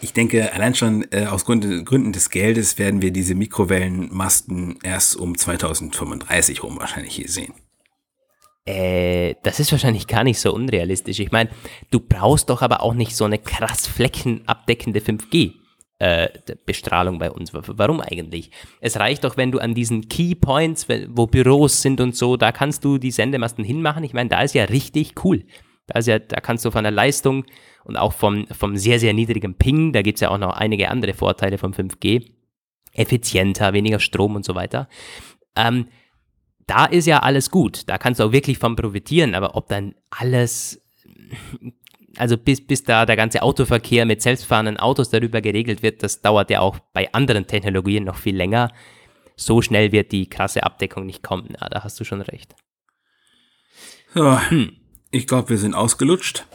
ich denke, allein schon äh, aus Gründen, Gründen des Geldes werden wir diese Mikrowellenmasten erst um 2035 rum wahrscheinlich hier sehen. Äh, das ist wahrscheinlich gar nicht so unrealistisch. Ich meine, du brauchst doch aber auch nicht so eine krass flächenabdeckende 5G äh, Bestrahlung bei uns. Warum eigentlich? Es reicht doch, wenn du an diesen Key Points, wo Büros sind und so, da kannst du die Sendemasten hinmachen. Ich meine, da ist ja richtig cool. Da, ist ja, da kannst du von der Leistung und auch vom, vom sehr, sehr niedrigen Ping, da gibt es ja auch noch einige andere Vorteile vom 5G, effizienter, weniger Strom und so weiter. Ähm, da ist ja alles gut. Da kannst du auch wirklich von profitieren. Aber ob dann alles also bis, bis da der ganze Autoverkehr mit selbstfahrenden Autos darüber geregelt wird, das dauert ja auch bei anderen Technologien noch viel länger. So schnell wird die krasse Abdeckung nicht kommen. Ja, da hast du schon recht. Ja, hm. Ich glaube, wir sind ausgelutscht.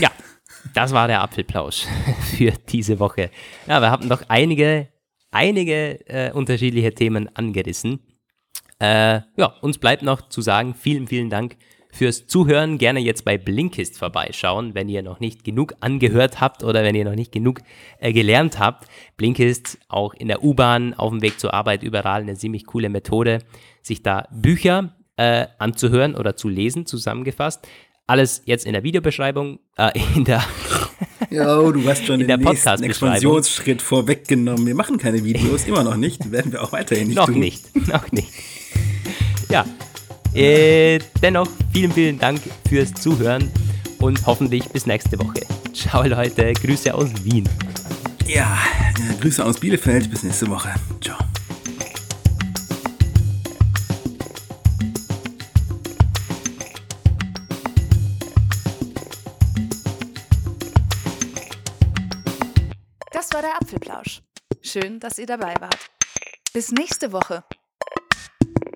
Ja, das war der Apfelplausch *laughs* für diese Woche. Ja, wir haben doch einige, einige äh, unterschiedliche Themen angerissen. Äh, ja, uns bleibt noch zu sagen, vielen, vielen Dank fürs Zuhören. Gerne jetzt bei Blinkist vorbeischauen, wenn ihr noch nicht genug angehört habt oder wenn ihr noch nicht genug äh, gelernt habt. Blinkist auch in der U-Bahn, auf dem Weg zur Arbeit, überall eine ziemlich coole Methode, sich da Bücher äh, anzuhören oder zu lesen, zusammengefasst. Alles jetzt in der Videobeschreibung, äh, in der Ja, du hast schon *laughs* in den nächsten Expansionsschritt vorweggenommen. Wir machen keine Videos, immer noch nicht. Werden wir auch weiterhin nicht noch tun. Noch nicht, *laughs* noch nicht. Ja, äh, dennoch, vielen, vielen Dank fürs Zuhören und hoffentlich bis nächste Woche. Ciao Leute, Grüße aus Wien. Ja, äh, Grüße aus Bielefeld, bis nächste Woche. Ciao. Das war der Apfelplausch. Schön, dass ihr dabei wart. Bis nächste Woche.